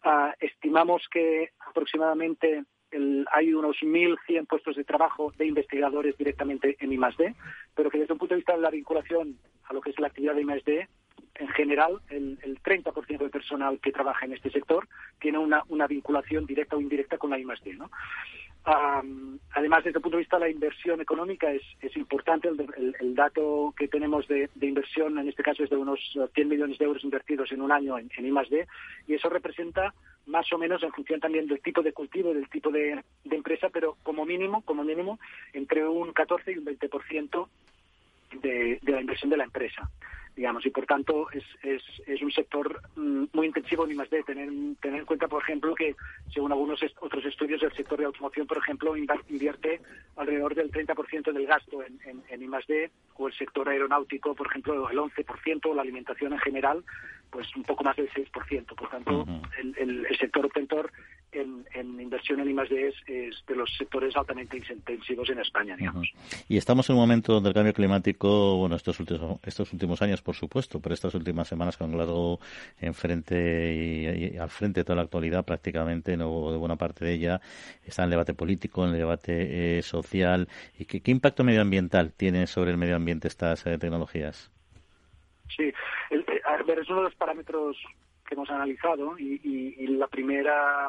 Uh, estimamos que aproximadamente el, hay unos 1.100 puestos de trabajo de investigadores directamente en I+.D., pero que desde un punto de vista de la vinculación a lo que es la actividad de I+.D., en general, el, el 30% del personal que trabaja en este sector tiene una, una vinculación directa o indirecta con la I+.D., ¿no? además, desde el punto de vista de la inversión económica, es, importante el, dato que tenemos de, inversión, en este caso es de unos 100 millones de euros invertidos en un año en, en I+.D., y eso representa más o menos en función también del tipo de cultivo, del tipo de, de empresa, pero como mínimo, como mínimo, entre un 14 y un 20% de, de la inversión de la empresa digamos, y por tanto es, es, es un sector mm, muy intensivo en I+.D. Tener, tener en cuenta, por ejemplo, que según algunos otros estudios, el sector de automoción, por ejemplo, invierte alrededor del 30% del gasto en, en, en o el sector aeronáutico, por ejemplo, el 11%, o la alimentación en general, pues un poco más del 6%. Por tanto, el, el, el, sector obtentor en, en, inversión en I+.D. Es, es, de los sectores altamente intensivos en España, digamos. Y estamos en un momento del cambio climático, bueno, estos últimos, estos últimos años, por supuesto, pero estas últimas semanas con Glasgow enfrente y, y, al frente de toda la actualidad prácticamente, no de buena parte de ella, está en el debate político, en el debate eh, social. ¿Y qué, qué, impacto medioambiental tiene sobre el medio ambiente estas eh, tecnologías? Sí, el, eh, ver, es uno de los parámetros que hemos analizado y, y, y la primera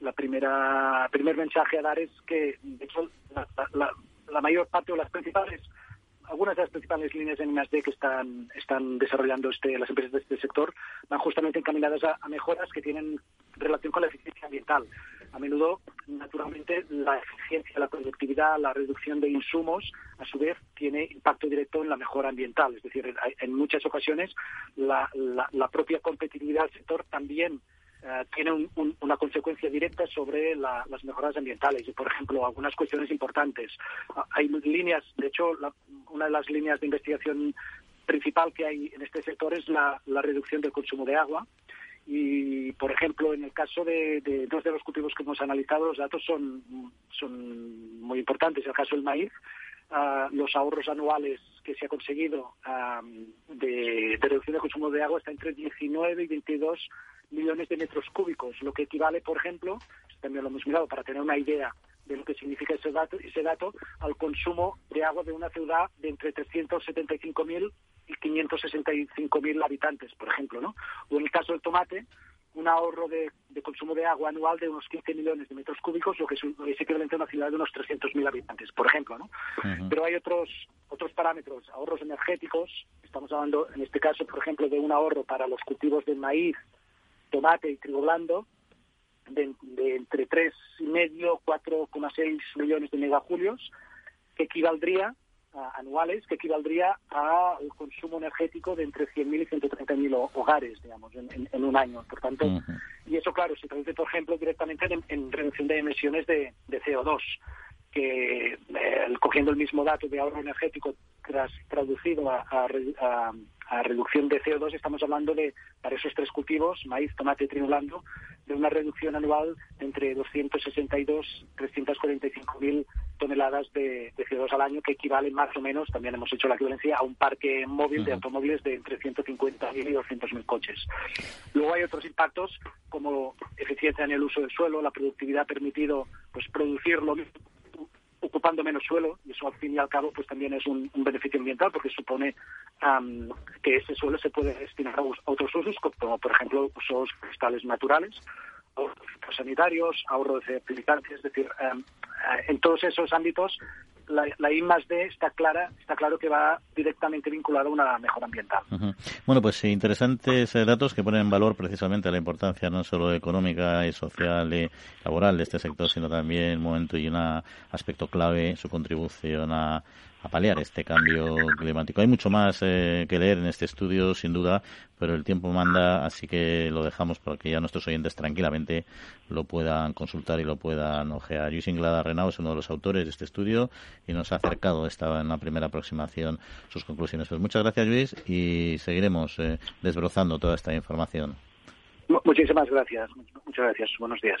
la primera primer mensaje a dar es que de hecho la, mayor parte o las principales algunas de las principales líneas de I+.D. que están, están desarrollando este, las empresas de este sector van justamente encaminadas a, mejoras que tienen relación con la eficiencia ambiental. A menudo, naturalmente, la eficiencia, la productividad, la reducción de insumos, a su vez, tiene impacto directo en la mejora ambiental. Es decir, en muchas ocasiones la, la, la propia competitividad del sector también eh, tiene una consecuencia directa sobre las mejoras ambientales y, por ejemplo, algunas cuestiones importantes. Ah, hay líneas, de hecho, una de las líneas de investigación principal que hay en este sector es la, reducción del consumo de agua. Y, por ejemplo, en el caso de, dos de los cultivos que hemos analizado, los datos son, son muy importantes. En el caso del maíz, ah, los ahorros anuales que se ha conseguido de, de, reducción del consumo de agua está entre 19 y 22 millones de metros cúbicos, lo que equivale, por ejemplo, también lo hemos mirado para tener una idea de lo que significa ese dato, ese dato al consumo de agua de una ciudad de entre 375.000 y 565.000 habitantes, por ejemplo, ¿no? O en el caso del tomate, un ahorro de, consumo de agua anual de unos 15 millones de metros cúbicos, lo que es, equivalente a una ciudad de unos 300.000 habitantes, por ejemplo, ¿no? Pero hay otros otros parámetros, ahorros energéticos, estamos hablando en este caso, por ejemplo, de un ahorro para los cultivos de maíz, tomate y trigo blando de, entre 3,5 4,6 millones de megajulios, que equivaldría anuales, que equivaldría al consumo energético de entre 100.000 y 130.000 hogares, digamos, en, un año. Por tanto, y eso, claro, se traduce, por ejemplo, directamente en, reducción de emisiones de, CO2 que eh, cogiendo el mismo dato de ahorro energético tras traducido a, a reducción de CO2 estamos hablando de, para esos tres cultivos, maíz, tomate y trigo de una reducción anual entre 262 y 345 mil toneladas de, CO2 al año, que equivale más o menos, también hemos hecho la equivalencia, a un parque móvil de automóviles de entre 150.000 y 200.000 coches. Luego hay otros impactos como eficiencia en el uso del suelo, la productividad ha permitido pues, producir lo mismo ocupando menos suelo y eso al fin y al cabo pues también es un, beneficio ambiental porque supone que ese suelo se puede destinar a, otros usos como por ejemplo usos cristales naturales sanitarios, ahorro de fertilizantes, es decir, en todos esos ámbitos la, la, I más D está clara, está claro que va directamente vinculada a una mejora ambiental. Bueno, pues interesantes eh, datos que ponen en valor precisamente la importancia no solo económica y social y laboral de este sector, sino también un momento y un aspecto clave su contribución a, a paliar este cambio climático. Hay mucho más eh, que leer en este estudio, sin duda, pero el tiempo manda, así que lo dejamos para que ya nuestros oyentes tranquilamente lo puedan consultar y lo puedan ojear. Luis Inglada Renau es uno de los autores de este estudio y nos ha acercado esta en la primera aproximación sus conclusiones. Pues muchas gracias, Luis, y seguiremos eh, desbrozando toda esta información. Muchísimas gracias. Muchas gracias. Buenos días.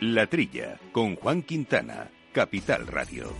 La Trilla, con Juan Quintana, Capital Radio.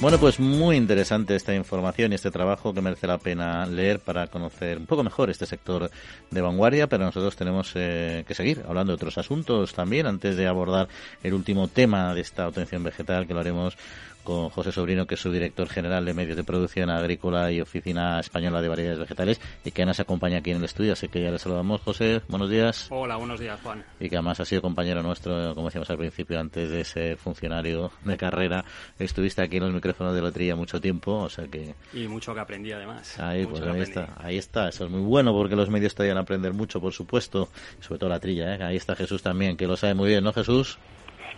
Bueno, pues muy interesante esta información y este trabajo que merece la pena leer para conocer un poco mejor este sector de vanguardia, pero nosotros tenemos eh, que seguir hablando de otros asuntos también antes de abordar el último tema de esta obtención vegetal que lo haremos con José Sobrino, que es su director general de medios de producción agrícola y oficina española de variedades vegetales, y que nos acompaña aquí en el estudio. Así que ya le saludamos, José. Buenos días. Hola, buenos días, Juan. Y que además ha sido compañero nuestro, como decíamos al principio, antes de ser funcionario de carrera. Estuviste aquí en los micrófonos de lotería mucho tiempo, o sea que. Y mucho que aprendí además. Ahí, pues ahí está, ahí está. Eso es muy bueno porque los medios te ayudan a aprender mucho, por supuesto, sobre todo la trilla. ¿eh? Ahí está Jesús también, que lo sabe muy bien, ¿no, Jesús?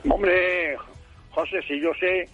Hombre, José, si yo sé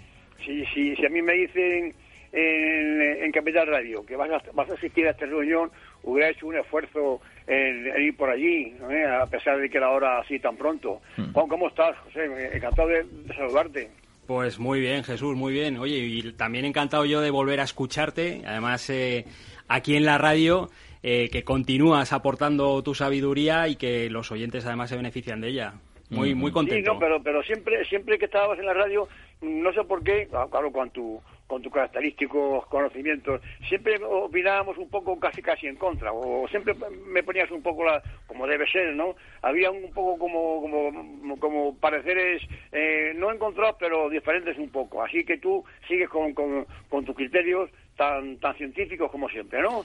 si, si, si a mí me dicen en, Capital Radio que vas a, vas a asistir a esta reunión, hubiera hecho un esfuerzo en, ir por allí, a pesar de que era hora así tan pronto. Hmm. Juan, ¿cómo estás, José? Encantado de, saludarte. Pues muy bien, Jesús, muy bien. Oye, y también encantado yo de volver a escucharte, además eh, aquí en la radio, eh, que continúas aportando tu sabiduría y que los oyentes además se benefician de ella. Muy, muy contento. Sí, no, pero, pero siempre, siempre que estabas en la radio no sé por qué, ah, claro, con tu con tus característicos conocimientos, siempre opinábamos un poco casi casi en contra, o siempre me ponías un poco la, como debe ser, ¿no? Había un poco como, como, como pareceres eh, no encontrados, pero diferentes un poco. Así que tú sigues con, con, tus criterios tan, tan científicos como siempre, ¿no?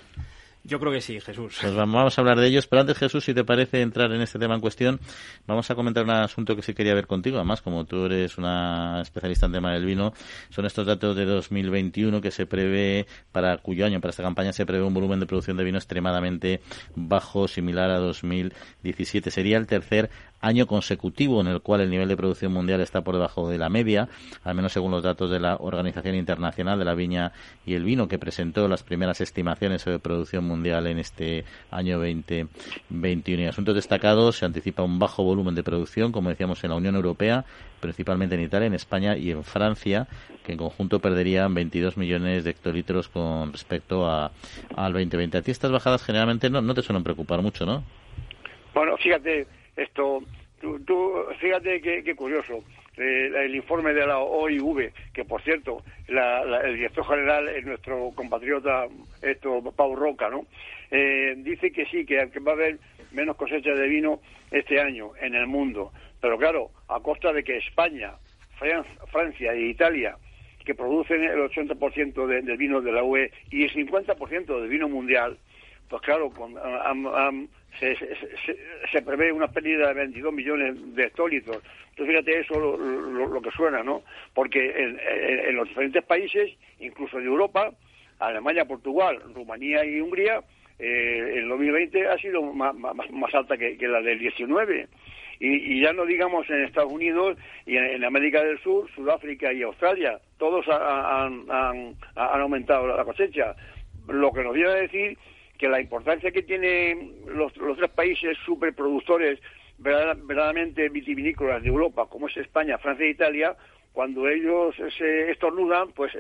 Yo creo que sí, Jesús. Pues vamos a hablar de ellos, pero antes, Jesús, si te parece entrar en este tema en cuestión, vamos a comentar un asunto que sí quería ver contigo. Además, como tú eres una especialista en tema del vino, son estos datos de 2021 que se prevé, para cuyo año, para esta campaña, se prevé un volumen de producción de vino extremadamente bajo, similar a 2017. Sería el tercer año consecutivo en el cual el nivel de producción mundial está por debajo de la media, al menos según los datos de la Organización Internacional de la Viña y el Vino, que presentó las primeras estimaciones de producción mundial en este año 2021. Y asuntos destacados, se anticipa un bajo volumen de producción, como decíamos, en la Unión Europea, principalmente en Italia, en España y en Francia, que en conjunto perderían 22 millones de hectolitros con respecto a, al 2020. A ti estas bajadas generalmente no, no te suelen preocupar mucho, ¿no? Bueno, fíjate, esto, tú, fíjate qué, curioso. Eh, el informe de la OIV, que por cierto, el director general es nuestro compatriota esto Pau Roca, ¿no? Eh, dice que sí, que, va a haber menos cosecha de vino este año en el mundo, pero claro, a costa de que España, Francia e Italia, que producen el 80% del vino de la UE y el 50% del vino mundial, pues claro, con, se, se, prevé una pérdida de 22 millones de hectolitros. Entonces, fíjate eso lo, que suena, ¿no? Porque en, los diferentes países, incluso de Europa, Alemania, Portugal, Rumanía y Hungría, eh, el 2020 ha sido más, alta que, la del 19. Y, ya no digamos en Estados Unidos y en, América del Sur, Sudáfrica y Australia, todos han, han, han aumentado la cosecha. Lo que nos viene a decir que la importancia que tienen los, tres países superproductores verdaderamente vitivinícolas de Europa, como es España, Francia e Italia, cuando ellos se estornudan, pues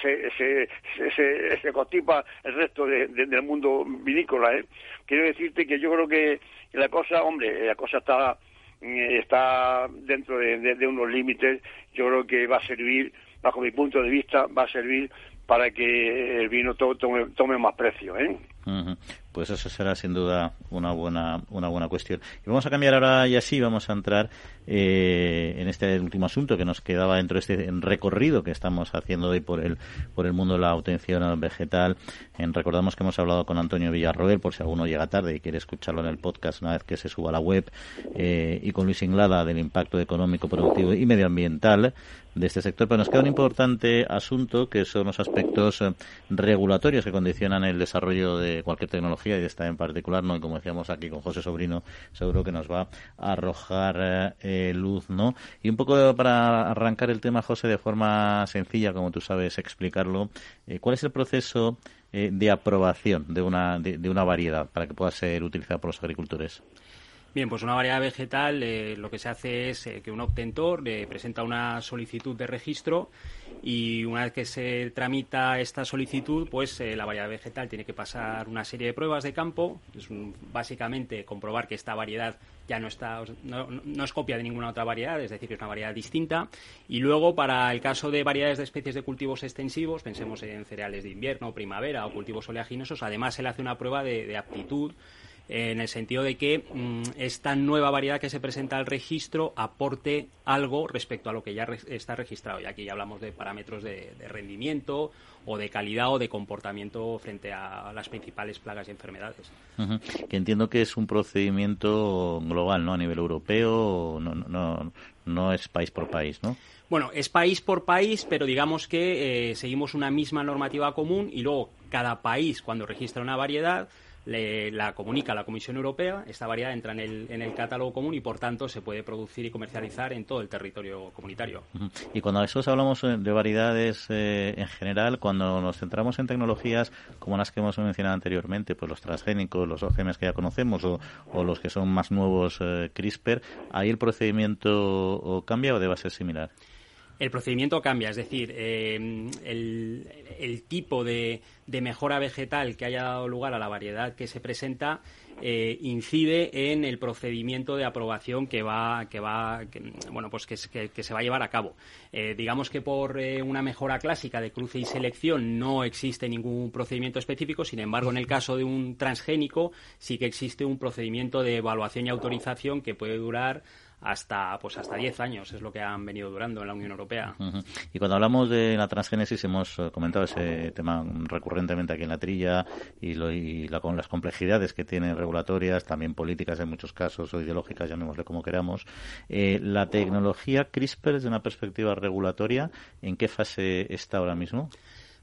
se, se, se, se constipa el resto del mundo vinícola. ¿eh? Quiero decirte que yo creo que la cosa, hombre, la cosa está está dentro de, unos límites. Yo creo que va a servir, bajo mi punto de vista, va a servir para que el vino tome, tome más precio. ¿eh? Pues eso será sin duda una buena, una buena cuestión. Y vamos a cambiar ahora y así vamos a entrar eh, en este último asunto que nos quedaba dentro de este recorrido que estamos haciendo hoy por el, por el mundo de la obtención vegetal. En, recordamos que hemos hablado con Antonio Villarroel, por si alguno llega tarde y quiere escucharlo en el podcast una vez que se suba a la web, eh, y con Luis Inglada del impacto económico, productivo y medioambiental de este sector. Pero nos queda un importante asunto que son los aspectos eh, regulatorios que condicionan el desarrollo de cualquier tecnología y de esta en particular, no y como decíamos aquí con José Sobrino, seguro que nos va a arrojar eh, luz, ¿no? Y un poco para arrancar el tema, José, de forma sencilla, como tú sabes explicarlo, eh, ¿cuál es el proceso eh, de aprobación de una, de una variedad para que pueda ser utilizada por los agricultores? Bien, pues una variedad vegetal eh, lo que se hace es eh, que un obtentor le presenta una solicitud de registro y una vez que se tramita esta solicitud, pues eh, la variedad vegetal tiene que pasar una serie de pruebas de campo. Es básicamente comprobar que esta variedad ya no está no, no, es copia de ninguna otra variedad, es decir, que es una variedad distinta. Y luego, para el caso de variedades de especies de cultivos extensivos, pensemos en cereales de invierno, primavera o cultivos oleaginosos, además se le hace una prueba de aptitud en el sentido de que mm, esta nueva variedad que se presenta al registro aporte algo respecto a lo que ya está registrado. Y aquí ya hablamos de parámetros de, rendimiento o de calidad o de comportamiento frente a las principales plagas y enfermedades. Que entiendo que es un procedimiento global, ¿no? A nivel europeo, no, no, no es país por país, ¿no? Bueno, es país por país, pero digamos que eh, seguimos una misma normativa común y luego cada país, cuando registra una variedad, le, la comunica la Comisión Europea, esta variedad entra en el, en el catálogo común y, por tanto, se puede producir y comercializar en todo el territorio comunitario. Y cuando eso hablamos eh, de variedades eh, en general, cuando nos centramos en tecnologías como las que hemos mencionado anteriormente, pues los transgénicos, los OGMs que ya conocemos o, o los que son más nuevos eh, CRISPR, ¿ahí el procedimiento cambia o debe ser similar? El procedimiento cambia, es decir, eh, el, tipo de, mejora vegetal que haya dado lugar a la variedad que se presenta eh, incide en el procedimiento de aprobación que va, que va, bueno, pues que, se va a llevar a cabo. Eh, digamos que por una mejora clásica de cruce y selección no existe ningún procedimiento específico, sin embargo, en el caso de un transgénico sí que existe un procedimiento de evaluación y autorización que puede durar hasta pues hasta 10 años es lo que han venido durando en la Unión Europea. Y cuando hablamos de la transgénesis hemos eh, comentado ese tema recurrentemente aquí en la trilla y, lo, y la, con las complejidades que tiene regulatorias, también políticas en muchos casos o ideológicas, llamémosle como queramos. Eh, la tecnología CRISPR desde una perspectiva regulatoria, ¿en qué fase está ahora mismo?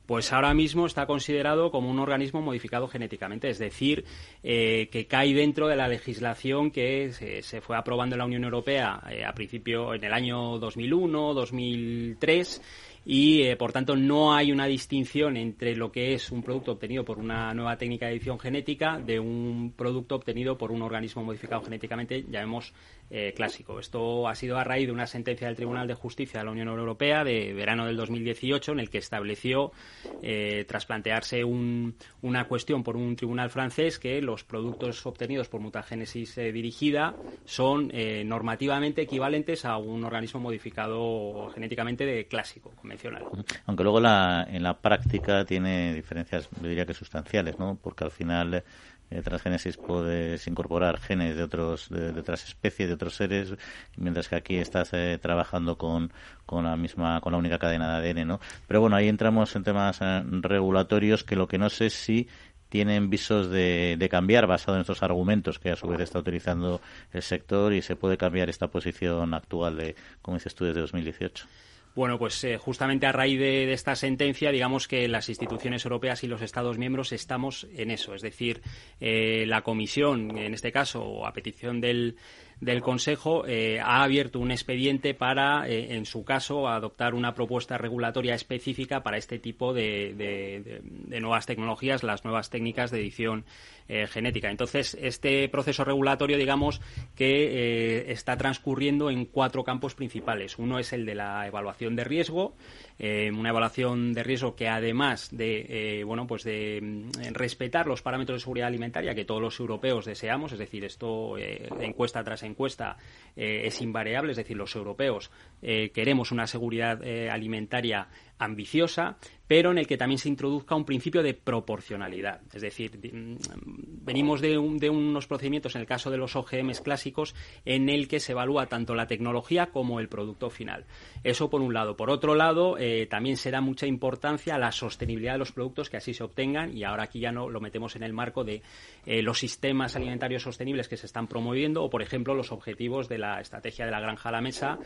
Pues ahora mismo está considerado como un organismo modificado genéticamente, es decir, eh, que cae dentro de la legislación que se, fue aprobando en la Unión Europea eh, a principio en el año 2001, 2003 y eh, por tanto no hay una distinción entre lo que es un producto obtenido por una nueva técnica de edición genética de un producto obtenido por un organismo modificado genéticamente, llamemos eh, clásico. Esto ha sido a raíz de una sentencia del Tribunal de Justicia de la Unión Europea de verano del 2018 en el que estableció, eh, tras plantearse una cuestión por un tribunal francés, que los productos obtenidos por mutagénesis dirigida son normativamente equivalentes a un organismo modificado genéticamente de clásico aunque luego la, en la práctica tiene diferencias, diría que sustanciales, ¿no? Porque al final eh, transgénesis puedes incorporar genes de otros de, otras especies de otros seres mientras que aquí estás eh, trabajando con, con la misma con la única cadena de ADN no pero bueno ahí entramos en temas eh, regulatorios que lo que no sé si tienen visos de, de, cambiar basado en estos argumentos que a su vez está utilizando el sector y se puede cambiar esta posición actual de como dices tú desde 2018 bueno, pues eh, justamente a raíz de, esta sentencia, digamos que las instituciones europeas y los Estados miembros estamos en eso. Es decir, eh, la Comisión, en este caso, a petición del, del Consejo eh, ha abierto un expediente para, eh, en su caso, adoptar una propuesta regulatoria específica para este tipo de, nuevas tecnologías, las nuevas técnicas de edición eh, genética. Entonces, este proceso regulatorio, digamos, que está transcurriendo en cuatro campos principales. Uno es el de la evaluación de riesgo, una evaluación de riesgo que además de, bueno, pues de mm, respetar los parámetros de seguridad alimentaria que todos los europeos deseamos, es decir, esto encuesta tras encuesta eh, es invariable, es decir, los europeos eh, queremos una seguridad eh, alimentaria ambiciosa, pero en el que también se introduzca un principio de proporcionalidad. Es decir, mm, venimos de, unos procedimientos, en el caso de los OGMs clásicos, en el que se evalúa tanto la tecnología como el producto final. Eso por un lado. Por otro lado, eh, también se da mucha importancia a la sostenibilidad de los productos que así se obtengan y ahora aquí ya no lo metemos en el marco de eh, los sistemas alimentarios sostenibles que se están promoviendo o, por ejemplo, los objetivos de la estrategia de la granja a la mesa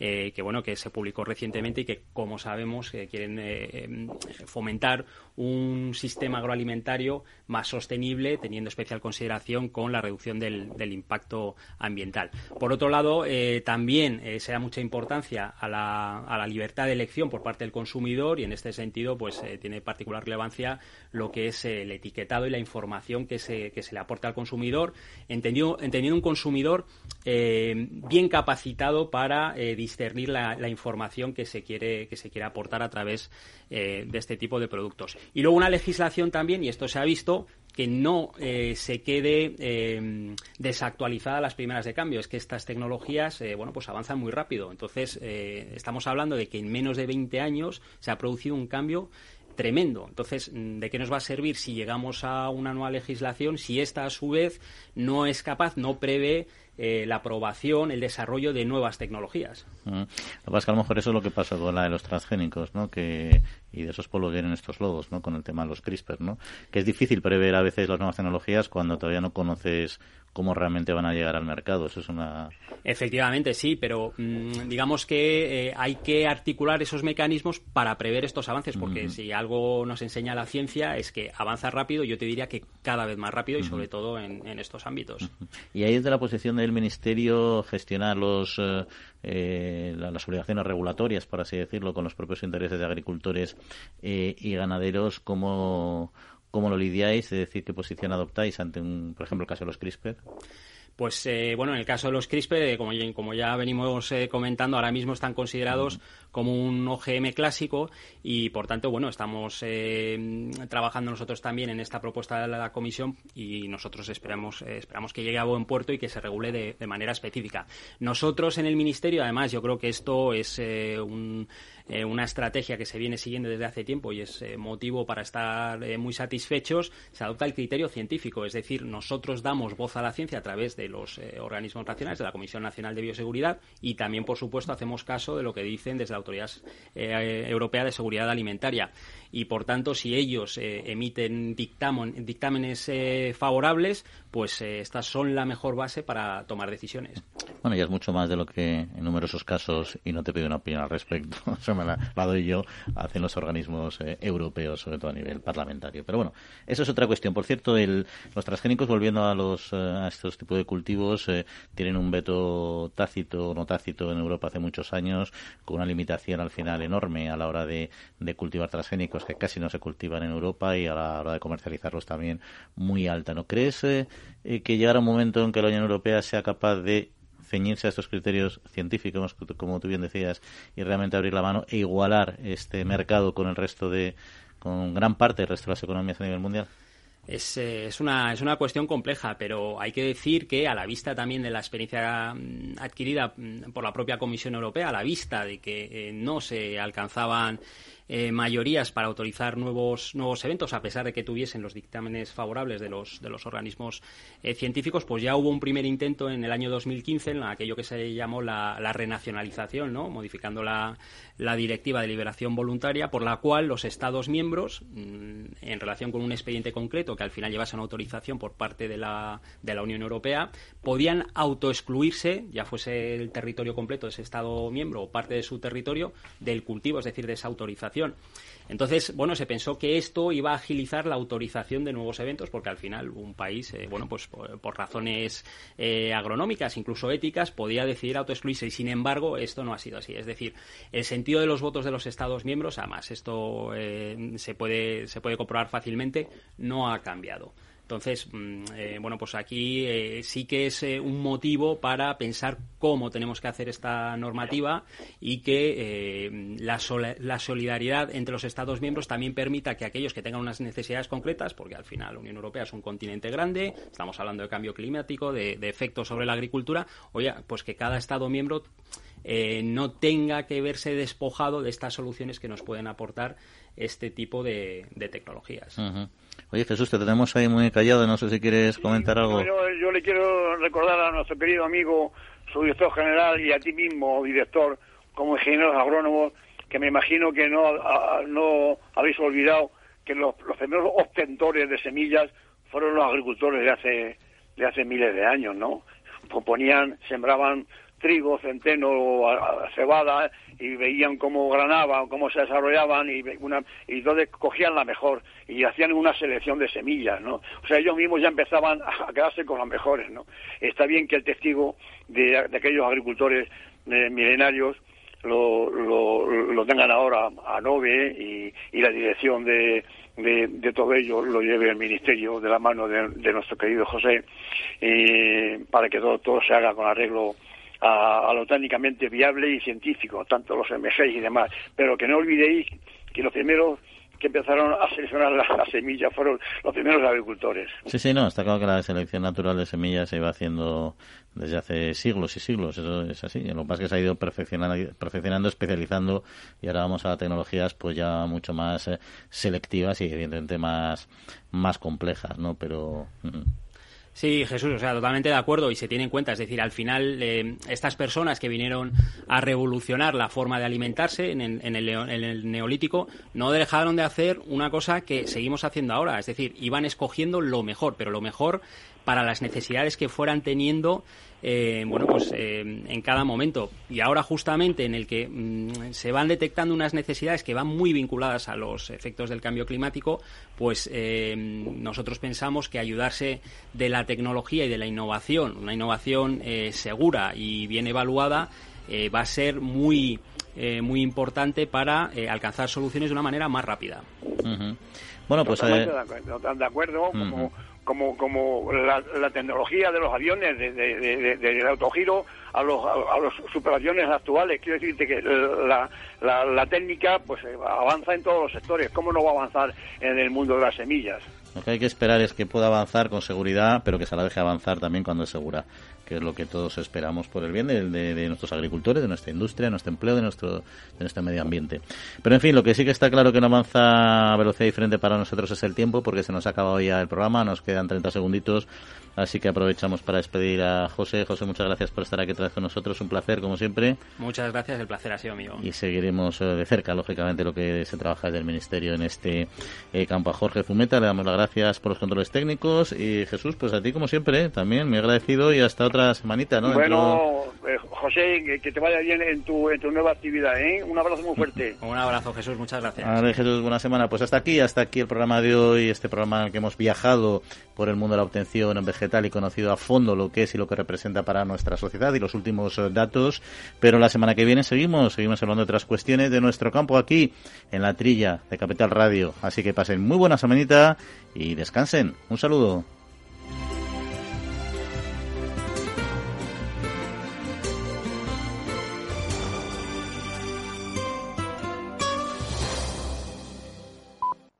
eh, que bueno que se publicó recientemente y que como sabemos quieren eh, em, fomentar un sistema agroalimentario más sostenible teniendo especial consideración con la reducción del, impacto ambiental. Por otro lado eh, también se da mucha importancia a la, a la, libertad de elección por parte del consumidor y en este sentido pues tiene particular relevancia lo que es el etiquetado y la información que se, que se le aporta al consumidor entendiendo, entendiendo un consumidor bien capacitado para discernir la, información que se quiere que se quiere aportar a través eh, de este tipo de productos. Y luego una legislación también, y esto se ha visto, que no eh, se quede eh, desactualizada las primeras de cambio. Es que estas tecnologías, bueno, pues avanzan muy rápido. Entonces, estamos hablando de que en menos de 20 años se ha producido un cambio tremendo. Entonces, ¿de qué nos va a servir si llegamos a una nueva legislación si esta, a su vez, no es capaz, no prevé eh, la aprobación, el desarrollo de nuevas tecnologías. Mm. Lo que pasa es que a lo mejor eso es lo que pasa con la de los transgénicos, ¿no? Que, y de esos polvos vienen estos lobos, ¿no? Con el tema de los CRISPR, ¿no? Que es difícil prever a veces las nuevas tecnologías cuando todavía no conoces cómo realmente van a llegar al mercado. Eso es una. Efectivamente, sí, pero mm, digamos que eh, hay que articular esos mecanismos para prever estos avances, porque si algo nos enseña la ciencia es que avanza rápido, yo te diría que cada vez más rápido y sobre todo en, estos ámbitos. Y ahí es de la posición del Ministerio gestionar los. Eh, eh, las obligaciones regulatorias, por así decirlo, con los propios intereses de agricultores y ganaderos, como ¿Cómo lo lidiáis? Es decir, ¿qué posición adoptáis ante, un, por ejemplo, el caso de los CRISPR? Pues eh, bueno, en el caso de los CRISPR, eh, como, como ya venimos eh, comentando, ahora mismo están considerados como un OGM clásico y por tanto, bueno, estamos eh, trabajando nosotros también en esta propuesta de la comisión y nosotros esperamos, eh, esperamos que llegue a buen puerto y que se regule de, manera específica. Nosotros en el Ministerio, además, yo creo que esto es eh, una estrategia que se viene siguiendo desde hace tiempo y es motivo para estar muy satisfechos, se adopta el criterio científico, es decir, nosotros damos voz a la ciencia a través de los organismos nacionales, de la Comisión Nacional de Bioseguridad, y también, por supuesto, hacemos caso de lo que dicen desde la Autoridad eh, Europea de Seguridad Alimentaria. Y, por tanto, si ellos emiten dictámenes favorables, pues estas son la mejor base para tomar decisiones. Bueno, ya es mucho más de lo que en numerosos casos, y no te pido una opinión al respecto, *laughs* eso me la, doy yo, hacen los organismos europeos, sobre todo a nivel parlamentario. Pero bueno, eso es otra cuestión. Por cierto, el, los transgénicos, volviendo a, los, eh, a estos tipos de cultivos, eh, tienen un veto tácito o no tácito en Europa hace muchos años, con una limitación al final enorme a la hora de cultivar transgénicos que casi no se cultivan en Europa y a la hora de comercializarlos también muy alta. ¿No crees eh, que llegará un momento en que la Unión Europea sea capaz de ceñirse a estos criterios científicos, como tú bien decías, y realmente abrir la mano e igualar este mercado con el resto de, con gran parte del resto de las economías a nivel mundial? Es, eh, es, una, es una cuestión compleja, pero hay que decir que a la vista también de la experiencia mm, adquirida mm, por la propia Comisión Europea, a la vista de que eh, no se alcanzaban eh, mayorías para autorizar nuevos, nuevos eventos, a pesar de que tuviesen los dictámenes favorables de los, de los organismos eh, científicos, pues ya hubo un primer intento en el año 2015 en aquello que se llamó la, renacionalización, ¿no? modificando la, la, Directiva de Liberación Voluntaria, por la cual los Estados miembros, mm, en relación con un expediente concreto que al final llevase una autorización por parte de la, de la Unión Europea, podían autoexcluirse, ya fuese el territorio completo de ese Estado miembro o parte de su territorio, del cultivo, es decir, de esa autorización entonces, bueno, se pensó que esto iba a agilizar la autorización de nuevos eventos, porque al final un país, eh, bueno, pues por, razones eh, agronómicas, incluso éticas, podía decidir autoexcluirse. Y sin embargo, esto no ha sido así. Es decir, el sentido de los votos de los Estados miembros, además, esto eh, se puede se puede comprobar fácilmente, no ha cambiado. Entonces, mm, eh, bueno, pues aquí eh, sí que es eh, un motivo para pensar cómo tenemos que hacer esta normativa y que la, solidaridad entre los Estados miembros también permita que aquellos que tengan unas necesidades concretas, porque al final la Unión Europea es un continente grande, estamos hablando de cambio climático, de, de efectos sobre la agricultura, oye, pues que cada Estado miembro no tenga que verse despojado de estas soluciones que nos pueden aportar este tipo de, tecnologías. Oye Jesús, te tenemos ahí muy callado, no sé si quieres comentar algo. Yo, le quiero recordar a nuestro querido amigo, su director general y a ti mismo, director, como ingenieros agrónomos, que me imagino que no, no habéis olvidado que los, primeros obtentores de semillas fueron los agricultores de hace, de hace miles de años, ¿no? Ponían, sembraban trigo, centeno, cebada, y veían cómo granaban, cómo se desarrollaban, y, una, y entonces cogían la mejor, y hacían una selección de semillas, ¿no? O sea, ellos mismos ya empezaban a quedarse con las mejores, ¿no? Está bien que el testigo de, aquellos agricultores eh, milenarios lo, lo, tengan ahora a Nove y, la dirección de, de, todo ello lo lleve el ministerio de la mano de, nuestro querido José eh, para que todo, todo se haga con arreglo a, lo técnicamente viable y científico, tanto los M6 y demás. Pero que no olvidéis que los primeros que empezaron a seleccionar las, semillas fueron los primeros agricultores. Sí, sí, no, está claro que la selección natural de semillas se iba haciendo desde hace siglos y siglos, eso es así. Lo que pasa que se ha ido perfeccionando, perfeccionando especializando y ahora vamos a tecnologías pues ya mucho más eh, selectivas y evidentemente más, más complejas, ¿no? Pero... Mm, Sí, Jesús, o sea, totalmente de acuerdo y se tiene en cuenta. Es decir, al final, eh, estas personas que vinieron a revolucionar la forma de alimentarse en el, en, el, neolítico no dejaron de hacer una cosa que seguimos haciendo ahora. Es decir, iban escogiendo lo mejor, pero lo mejor para las necesidades que fueran teniendo eh, bueno, pues eh, en cada momento. Y ahora justamente en el que mm, se van detectando unas necesidades que van muy vinculadas a los efectos del cambio climático, pues eh, nosotros pensamos que ayudarse de la tecnología y de la innovación, una innovación segura y bien evaluada, va a ser muy muy importante para alcanzar soluciones de una manera más rápida. Bueno, pues de acuerdo, como como, como la, tecnología de los aviones, de, del autogiro a los, a, los superaviones actuales. Quiero decirte que la, la, técnica pues avanza en todos los sectores. ¿Cómo no va a avanzar en el mundo de las semillas? Lo que hay que esperar es que pueda avanzar con seguridad, pero que se la deje avanzar también cuando es segura, que es lo que todos esperamos por el bien de, de, nuestros agricultores, de nuestra industria, de nuestro empleo, de nuestro, de nuestro medio ambiente. Pero en fin, lo que sí que está claro que no avanza a velocidad diferente para nosotros es el tiempo, porque se nos ha acabado ya el programa, nos quedan 30 segunditos Así que aprovechamos para despedir a José. José, muchas gracias por estar aquí otra vez con nosotros. Un placer, como siempre. Muchas gracias, el placer ha sido mío. Y seguiremos eh, de cerca, lógicamente, lo que se trabaja desde el Ministerio en este eh, campo. A Jorge Zumeta le damos las gracias por los controles técnicos. Y Jesús, pues a ti, como siempre, también me he agradecido y hasta otra semanita, ¿no? Bueno, eh, José, que, te vaya bien en tu, en tu nueva actividad, ¿eh? Un abrazo muy fuerte. *laughs* Un abrazo, Jesús, muchas gracias. Vale, Jesús, buena semana. Pues hasta aquí, hasta aquí el programa de hoy, este programa en el que hemos viajado por el mundo de la obtención en vegetal y conocido a fondo lo que es y lo que representa para nuestra sociedad y los últimos eh, datos. Pero la semana que viene seguimos, seguimos hablando de otras cuestiones de nuestro campo aquí en la trilla de Capital Radio. Así que pasen muy buena semanita y descansen. Un saludo.